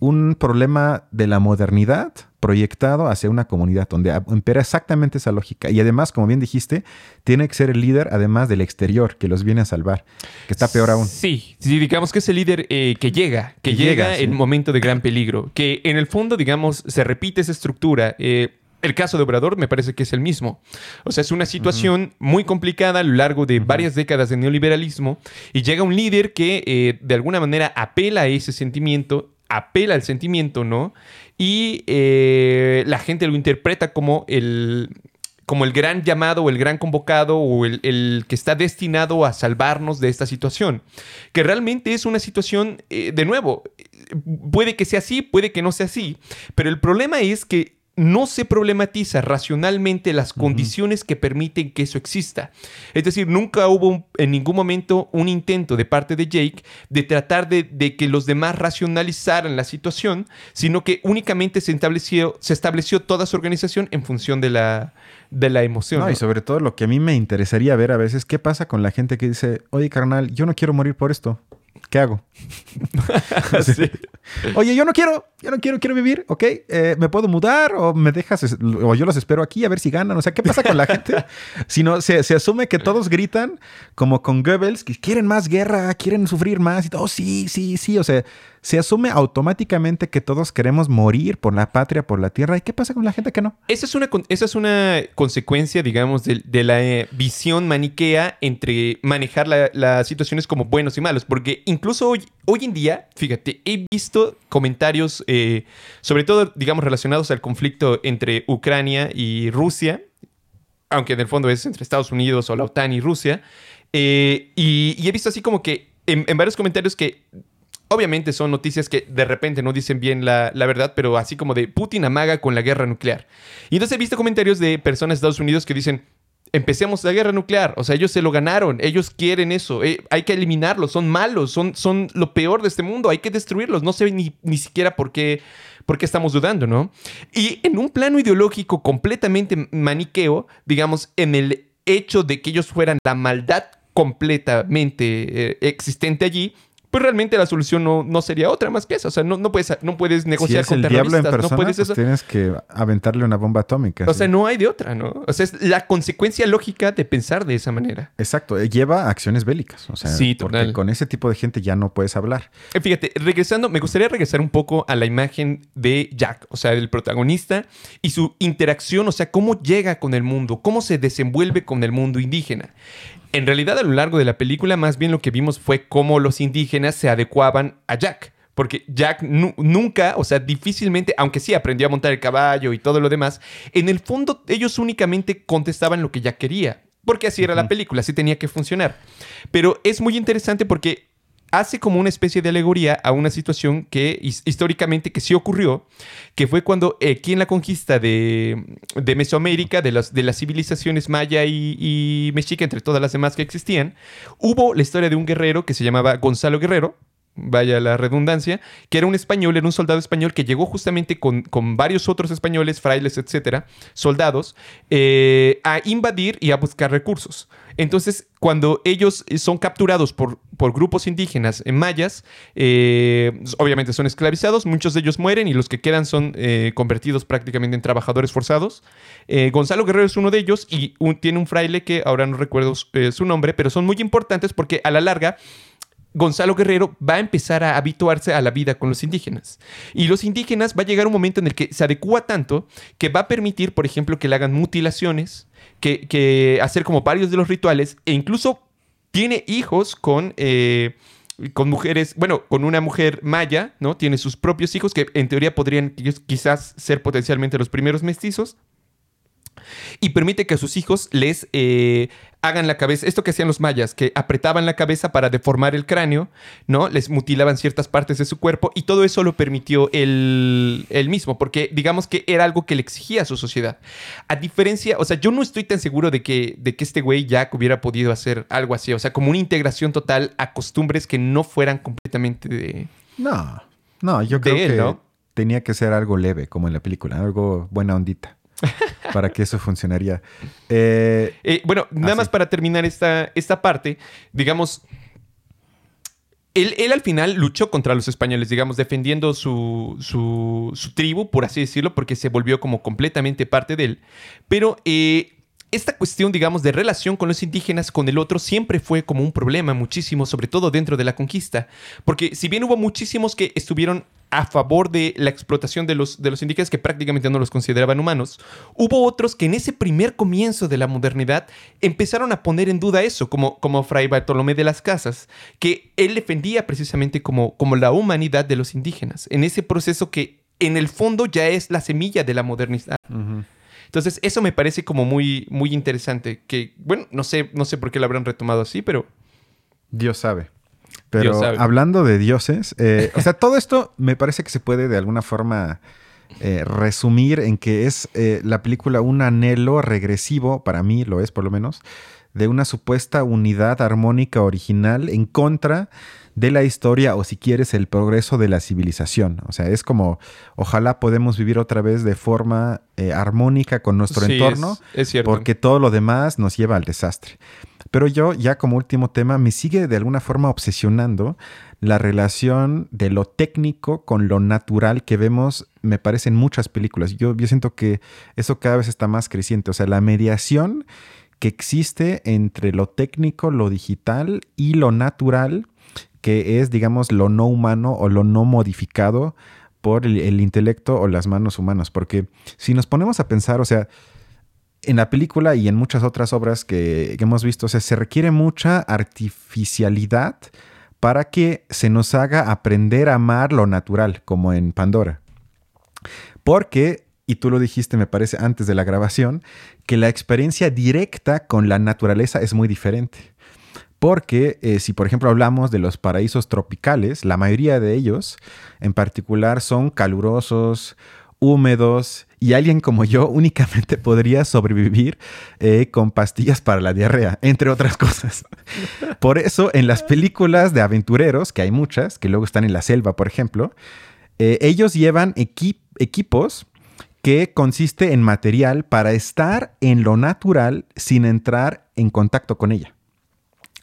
un problema de la modernidad proyectado hacia una comunidad donde impera exactamente esa lógica. Y además, como bien dijiste, tiene que ser el líder, además del exterior, que los viene a salvar, que está peor aún. Sí, digamos que es el líder eh, que llega, que, llega, en momento de gran peligro, que en el fondo, digamos, se repite esa estructura. Eh, el caso de Obrador me parece que es el mismo. O sea, es una situación muy complicada a lo largo de varias décadas de neoliberalismo y llega un líder que eh, de alguna manera apela a ese sentimiento apela al sentimiento, ¿no? Y eh, la gente lo interpreta como el, como el gran llamado o el gran convocado o el, que está destinado a salvarnos de esta situación. Que realmente es una situación, eh, de nuevo, puede que sea así, puede que no sea así, pero el problema es que no se problematiza racionalmente las condiciones que permiten que eso exista. Es decir, nunca hubo en ningún momento un intento de parte de Jake de tratar de, que los demás racionalizaran la situación, sino que únicamente se estableció, se estableció toda su organización en función de la, de la emoción. Y sobre todo lo que a mí me interesaría ver a veces, ¿qué pasa con la gente que dice, oye carnal, yo no quiero morir por esto? ¿Qué hago? <laughs> <laughs> Oye, yo no quiero, yo no quiero, quiero vivir, ¿ok? Eh, ¿Me puedo mudar o me dejas, o yo los espero aquí a ver si ganan? O sea, ¿qué pasa con la <laughs> gente? Si no, se, se, asume que todos gritan como con Goebbels, que quieren más guerra, quieren sufrir más y todo, oh, sí, sí, sí, o sea, se asume automáticamente que todos queremos morir por la patria, por la tierra. ¿Y qué pasa con la gente que no? Esa es una, esa es una consecuencia, digamos, de, la eh, visión maniquea entre manejar las situaciones como buenos y malos. Porque incluso hoy, hoy en día, fíjate, he visto comentarios, eh, sobre todo, digamos, relacionados al conflicto entre Ucrania y Rusia, aunque en el fondo es entre Estados Unidos o la OTAN y Rusia. Eh, y, he visto así como que en varios comentarios que Obviamente son noticias que de repente no dicen bien la, verdad, pero así como de Putin amaga con la guerra nuclear. Y entonces he visto comentarios de personas de Estados Unidos que dicen, empecemos la guerra nuclear, o sea, ellos se lo ganaron, ellos quieren eso, eh, hay que eliminarlos, son malos, son, son lo peor de este mundo, hay que destruirlos, no sé ni, ni siquiera por qué, por qué estamos dudando, ¿no? Y en un plano ideológico completamente maniqueo, digamos, en el hecho de que ellos fueran la maldad completamente eh, existente allí, pues realmente la solución no, no, sería otra más que esa. O sea, no, no, puedes, no puedes negociar con terroristas. no puedes pues tienes que aventarle una bomba atómica. O sea, no hay de otra, ¿no? O sea, es la consecuencia lógica de pensar de esa manera. Exacto. Eh, lleva acciones bélicas. O sea, sí, porque con ese tipo de gente ya no puedes hablar. Eh, fíjate, regresando, me gustaría regresar un poco a la imagen de Jack, o sea, del protagonista y su interacción, o sea, cómo llega con el mundo, cómo se desenvuelve con el mundo indígena. En realidad, a lo largo de la película, más bien lo que vimos fue cómo los indígenas se adecuaban a Jack. Porque Jack nunca, o sea, difícilmente, aunque sí aprendió a montar el caballo y todo lo demás, en el fondo ellos únicamente contestaban lo que Jack quería. Porque así era la película, así tenía que funcionar. Pero es muy interesante porque hace como una especie de alegoría a una situación que históricamente que sí ocurrió, que fue cuando aquí en la conquista de, Mesoamérica, de las, de las civilizaciones maya y, mexica, entre todas las demás que existían, hubo la historia de un guerrero que se llamaba Gonzalo Guerrero, vaya la redundancia, que era un español, era un soldado español que llegó justamente con, varios otros españoles, frailes, etcétera, soldados, eh, a invadir y a buscar recursos. Entonces, cuando ellos son capturados por, por grupos indígenas en mayas, eh, obviamente son esclavizados, muchos de ellos mueren y los que quedan son eh, convertidos prácticamente en trabajadores forzados. Gonzalo Guerrero es uno de ellos y tiene un fraile que ahora no recuerdo su nombre, pero son muy importantes porque a la larga Gonzalo Guerrero va a empezar a habituarse a la vida con los indígenas. Y los indígenas va a llegar un momento en el que se adecua tanto que va a permitir, por ejemplo, que le hagan mutilaciones, que, hacer como varios de los rituales, e incluso tiene hijos con... Eh, con mujeres, bueno, con una mujer maya, ¿no? Tiene sus propios hijos que en teoría podrían quizás ser potencialmente los primeros mestizos y permite que a sus hijos les eh, hagan la cabeza, esto que hacían los mayas, que apretaban la cabeza para deformar el cráneo, ¿no? Les mutilaban ciertas partes de su cuerpo y todo eso lo permitió él, mismo, porque digamos que era algo que le exigía a su sociedad. A diferencia, o sea, yo no estoy tan seguro de que, de que este güey Jack hubiera podido hacer algo así, o sea, como una integración total a costumbres que no fueran completamente de... No, no, yo creo que tenía que ser algo leve, como en la película, algo buena ondita. <laughs> para que eso funcionaría. Eh, eh, bueno, nada más para terminar esta, esta parte, digamos, él, al final luchó contra los españoles, digamos, defendiendo su, su, su, tribu, por así decirlo, porque se volvió como completamente parte de él. Pero eh, esta cuestión, digamos, de relación con los indígenas, con el otro, siempre fue como un problema muchísimo, sobre todo dentro de la conquista. Porque si bien hubo muchísimos que estuvieron a favor de la explotación de los, de los indígenas que prácticamente no los consideraban humanos. Hubo otros que en ese primer comienzo de la modernidad empezaron a poner en duda eso, como, como Fray Bartolomé de las Casas, que él defendía precisamente como, como la humanidad de los indígenas, en ese proceso que en el fondo ya es la semilla de la modernidad. Entonces, eso me parece como muy, muy interesante. Que, bueno, no sé, no sé por qué lo habrán retomado así, pero. Dios sabe. Pero hablando de dioses, eh, o sea, todo esto me parece que se puede de alguna forma eh, resumir en que es eh, la película un anhelo regresivo, para mí lo es por lo menos, de una supuesta unidad armónica original en contra de la historia o si quieres el progreso de la civilización. O sea, es como ojalá podemos vivir otra vez de forma eh, armónica con nuestro entorno, es, cierto. porque todo lo demás nos lleva al desastre. Pero yo ya como último tema me sigue de alguna forma obsesionando la relación de lo técnico con lo natural que vemos, me parece, en muchas películas. Yo, yo siento que eso cada vez está más creciente. O sea, la mediación que existe entre lo técnico, lo digital y lo natural que es, digamos, lo no humano o lo no modificado por el, intelecto o las manos humanas. Porque si nos ponemos a pensar, o sea, en la película y en muchas otras obras que, hemos visto, o sea, se requiere mucha artificialidad para que se nos haga aprender a amar lo natural, como en Pandora. Porque, y tú lo dijiste, me parece, antes de la grabación, que la experiencia directa con la naturaleza es muy diferente. Porque eh, si por ejemplo hablamos de los paraísos tropicales, la mayoría de ellos en particular son calurosos, húmedos y alguien como yo <laughs> únicamente podría sobrevivir eh, con pastillas para la diarrea, entre otras cosas. <laughs> Por eso en las películas de aventureros, que hay muchas, que luego están en la selva, por ejemplo, eh, ellos llevan equipos que consiste en material para estar en lo natural sin entrar en contacto con ella.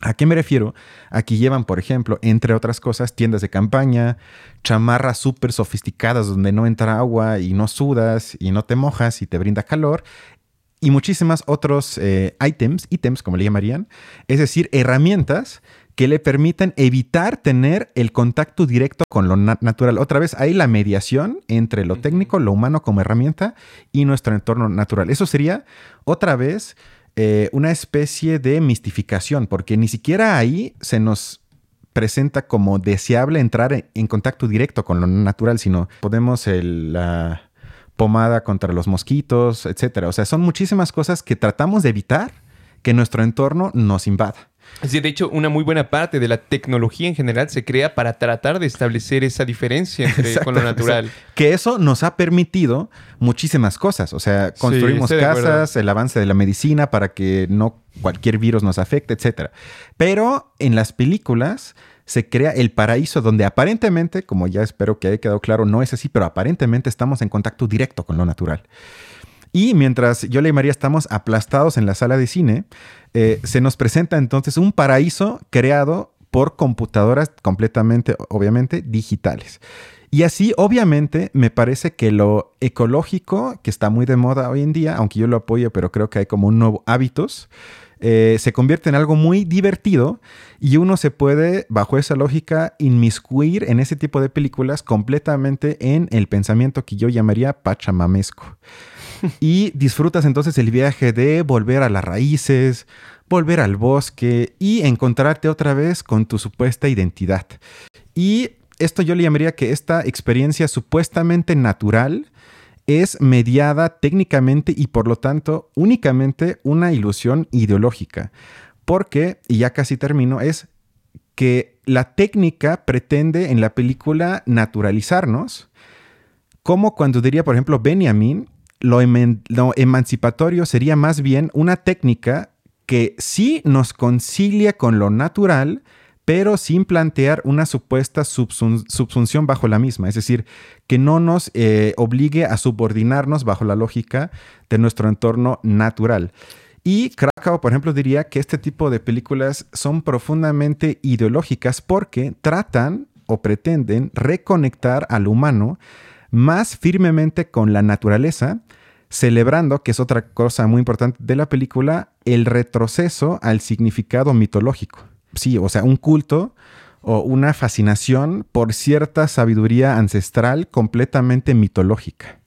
¿A qué me refiero? Aquí llevan, por ejemplo, entre otras cosas, tiendas de campaña, chamarras súper sofisticadas donde no entra agua y no sudas y no te mojas y te brinda calor, y muchísimas otros eh, items, ítems como le llamarían, es decir, herramientas que le permitan evitar tener el contacto directo con lo natural. Otra vez, hay la mediación entre lo técnico, lo humano como herramienta y nuestro entorno natural. Eso sería, otra vez, eh, una especie de mistificación, porque ni siquiera ahí se nos presenta como deseable entrar en, contacto directo con lo natural, sino podemos la pomada contra los mosquitos, etcétera. O sea, son muchísimas cosas que tratamos de evitar que nuestro entorno nos invada. Sí, de hecho, una muy buena parte de la tecnología en general se crea para tratar de establecer esa diferencia entre, con lo natural. que eso nos ha permitido muchísimas cosas. O sea, construimos casas, el avance de la medicina para que no cualquier virus nos afecte, etc. Pero en las películas se crea el paraíso donde aparentemente, como ya espero que haya quedado claro, no es así, pero aparentemente estamos en contacto directo con lo natural. Y mientras yo y María estamos aplastados en la sala de cine, eh, se nos presenta entonces un paraíso creado por computadoras completamente, obviamente, digitales. Y así, obviamente, me parece que lo ecológico, que está muy de moda hoy en día, aunque yo lo apoyo, pero creo que hay como un nuevo hábitos, eh, se convierte en algo muy divertido y uno se puede, bajo esa lógica, inmiscuir en ese tipo de películas completamente en el pensamiento que yo llamaría pachamamesco y disfrutas entonces el viaje de volver a las raíces, volver al bosque y encontrarte otra vez con tu supuesta identidad. Y esto yo le llamaría que esta experiencia supuestamente natural es mediada técnicamente y por lo tanto únicamente una ilusión ideológica. Porque, y ya casi termino, es que la técnica pretende en la película naturalizarnos, como cuando diría, por ejemplo, Benjamin, lo, emancipatorio sería más bien una técnica que sí nos concilia con lo natural, pero sin plantear una supuesta subsunción bajo la misma, es decir, que no nos eh, obligue a subordinarnos bajo la lógica de nuestro entorno natural. Y Krakow, por ejemplo, diría que este tipo de películas son profundamente ideológicas porque tratan o pretenden reconectar al humano más firmemente con la naturaleza, celebrando, que es otra cosa muy importante de la película, el retroceso al significado mitológico. Sí, o sea, un culto o una fascinación por cierta sabiduría ancestral completamente mitológica.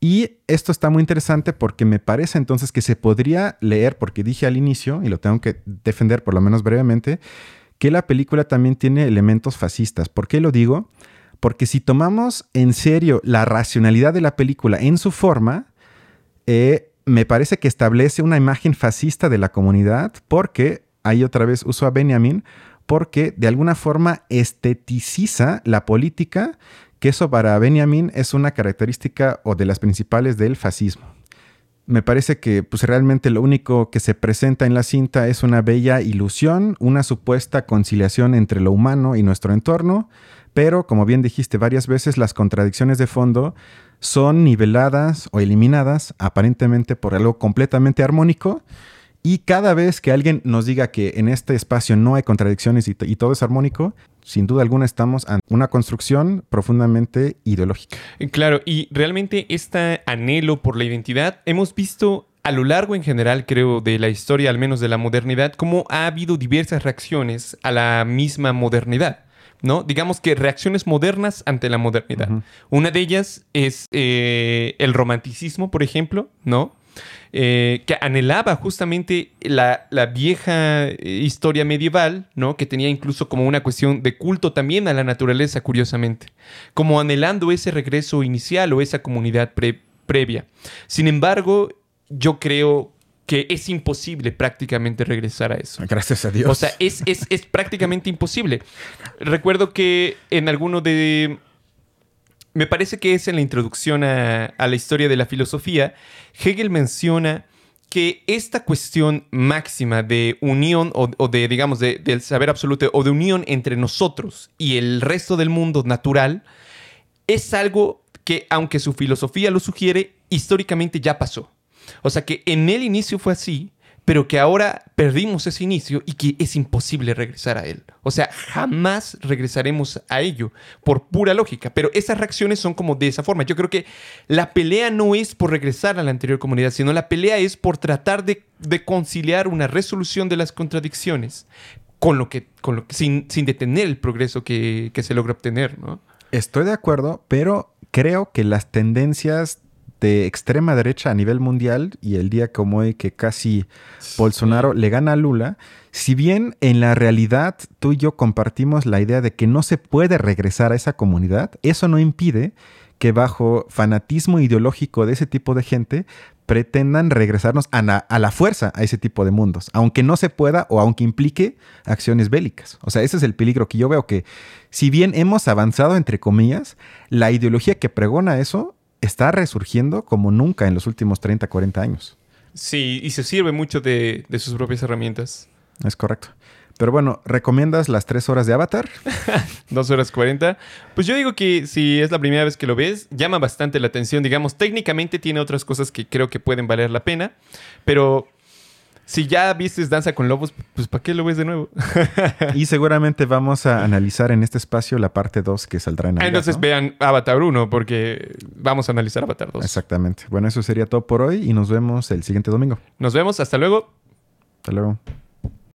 Y esto está muy interesante porque me parece entonces que se podría leer, porque dije al inicio, y lo tengo que defender por lo menos brevemente, que la película también tiene elementos fascistas. ¿Por qué lo digo? Porque si tomamos en serio la racionalidad de la película en su forma, eh, me parece que establece una imagen fascista de la comunidad porque, ahí otra vez uso a Benjamin, porque de alguna forma esteticiza la política, que eso para Benjamin es una característica o de las principales del fascismo. Me parece que pues, realmente lo único que se presenta en la cinta es una bella ilusión, una supuesta conciliación entre lo humano y nuestro entorno, pero como bien dijiste varias veces, las contradicciones de fondo son niveladas o eliminadas aparentemente por algo completamente armónico. Y cada vez que alguien nos diga que en este espacio no hay contradicciones y, todo es armónico, sin duda alguna estamos ante una construcción profundamente ideológica. Claro, y realmente este anhelo por la identidad hemos visto a lo largo en general, creo, de la historia, al menos de la modernidad, cómo ha habido diversas reacciones a la misma modernidad. ¿No? Digamos que reacciones modernas ante la modernidad. Una de ellas es eh, el romanticismo, por ejemplo, ¿no? Eh, que anhelaba justamente la, vieja eh, historia medieval, ¿no? Que tenía incluso como una cuestión de culto también a la naturaleza, curiosamente. Como anhelando ese regreso inicial o esa comunidad previa. Sin embargo, yo creo que es imposible prácticamente regresar a eso. Gracias a Dios. O sea, es, es, prácticamente imposible. Recuerdo que en alguno de... Me parece que es en la introducción a, la historia de la filosofía, Hegel menciona que esta cuestión máxima de unión o, de, digamos, de, del saber absoluto o de unión entre nosotros y el resto del mundo natural es algo que, aunque su filosofía lo sugiere, históricamente ya pasó. O sea que en el inicio fue así, pero que ahora perdimos ese inicio y que es imposible regresar a él. O sea, jamás regresaremos a ello por pura lógica, pero esas reacciones son como de esa forma. Yo creo que la pelea no es por regresar a la anterior comunidad, sino la pelea es por tratar de, conciliar una resolución de las contradicciones con lo que, sin, detener el progreso que, se logra obtener. Estoy de acuerdo, pero creo que las tendencias de extrema derecha a nivel mundial y el día como hoy que casi Bolsonaro le gana a Lula, si bien en la realidad tú y yo compartimos la idea de que no se puede regresar a esa comunidad, eso no impide que bajo fanatismo ideológico de ese tipo de gente pretendan regresarnos a la, fuerza a ese tipo de mundos, aunque no se pueda o aunque implique acciones bélicas. O sea, ese es el peligro que yo veo que si bien hemos avanzado entre comillas, la ideología que pregona eso está resurgiendo como nunca en los últimos 30, 40 años. Sí, y se sirve mucho de, sus propias herramientas. Es correcto. Pero bueno, ¿recomiendas las tres horas de Avatar? <laughs> Dos horas cuarenta. Pues yo digo que si es la primera vez que lo ves, llama bastante la atención. Digamos, técnicamente tiene otras cosas que creo que pueden valer la pena, pero si ya viste Danza con Lobos, pues ¿para qué lo ves de nuevo? <laughs> y seguramente vamos a analizar en este espacio la parte 2 que saldrá en el Entonces vean Avatar 1 porque vamos a analizar Avatar 2. Exactamente. Bueno, eso sería todo por hoy y nos vemos el siguiente domingo. Nos vemos, hasta luego. Hasta luego.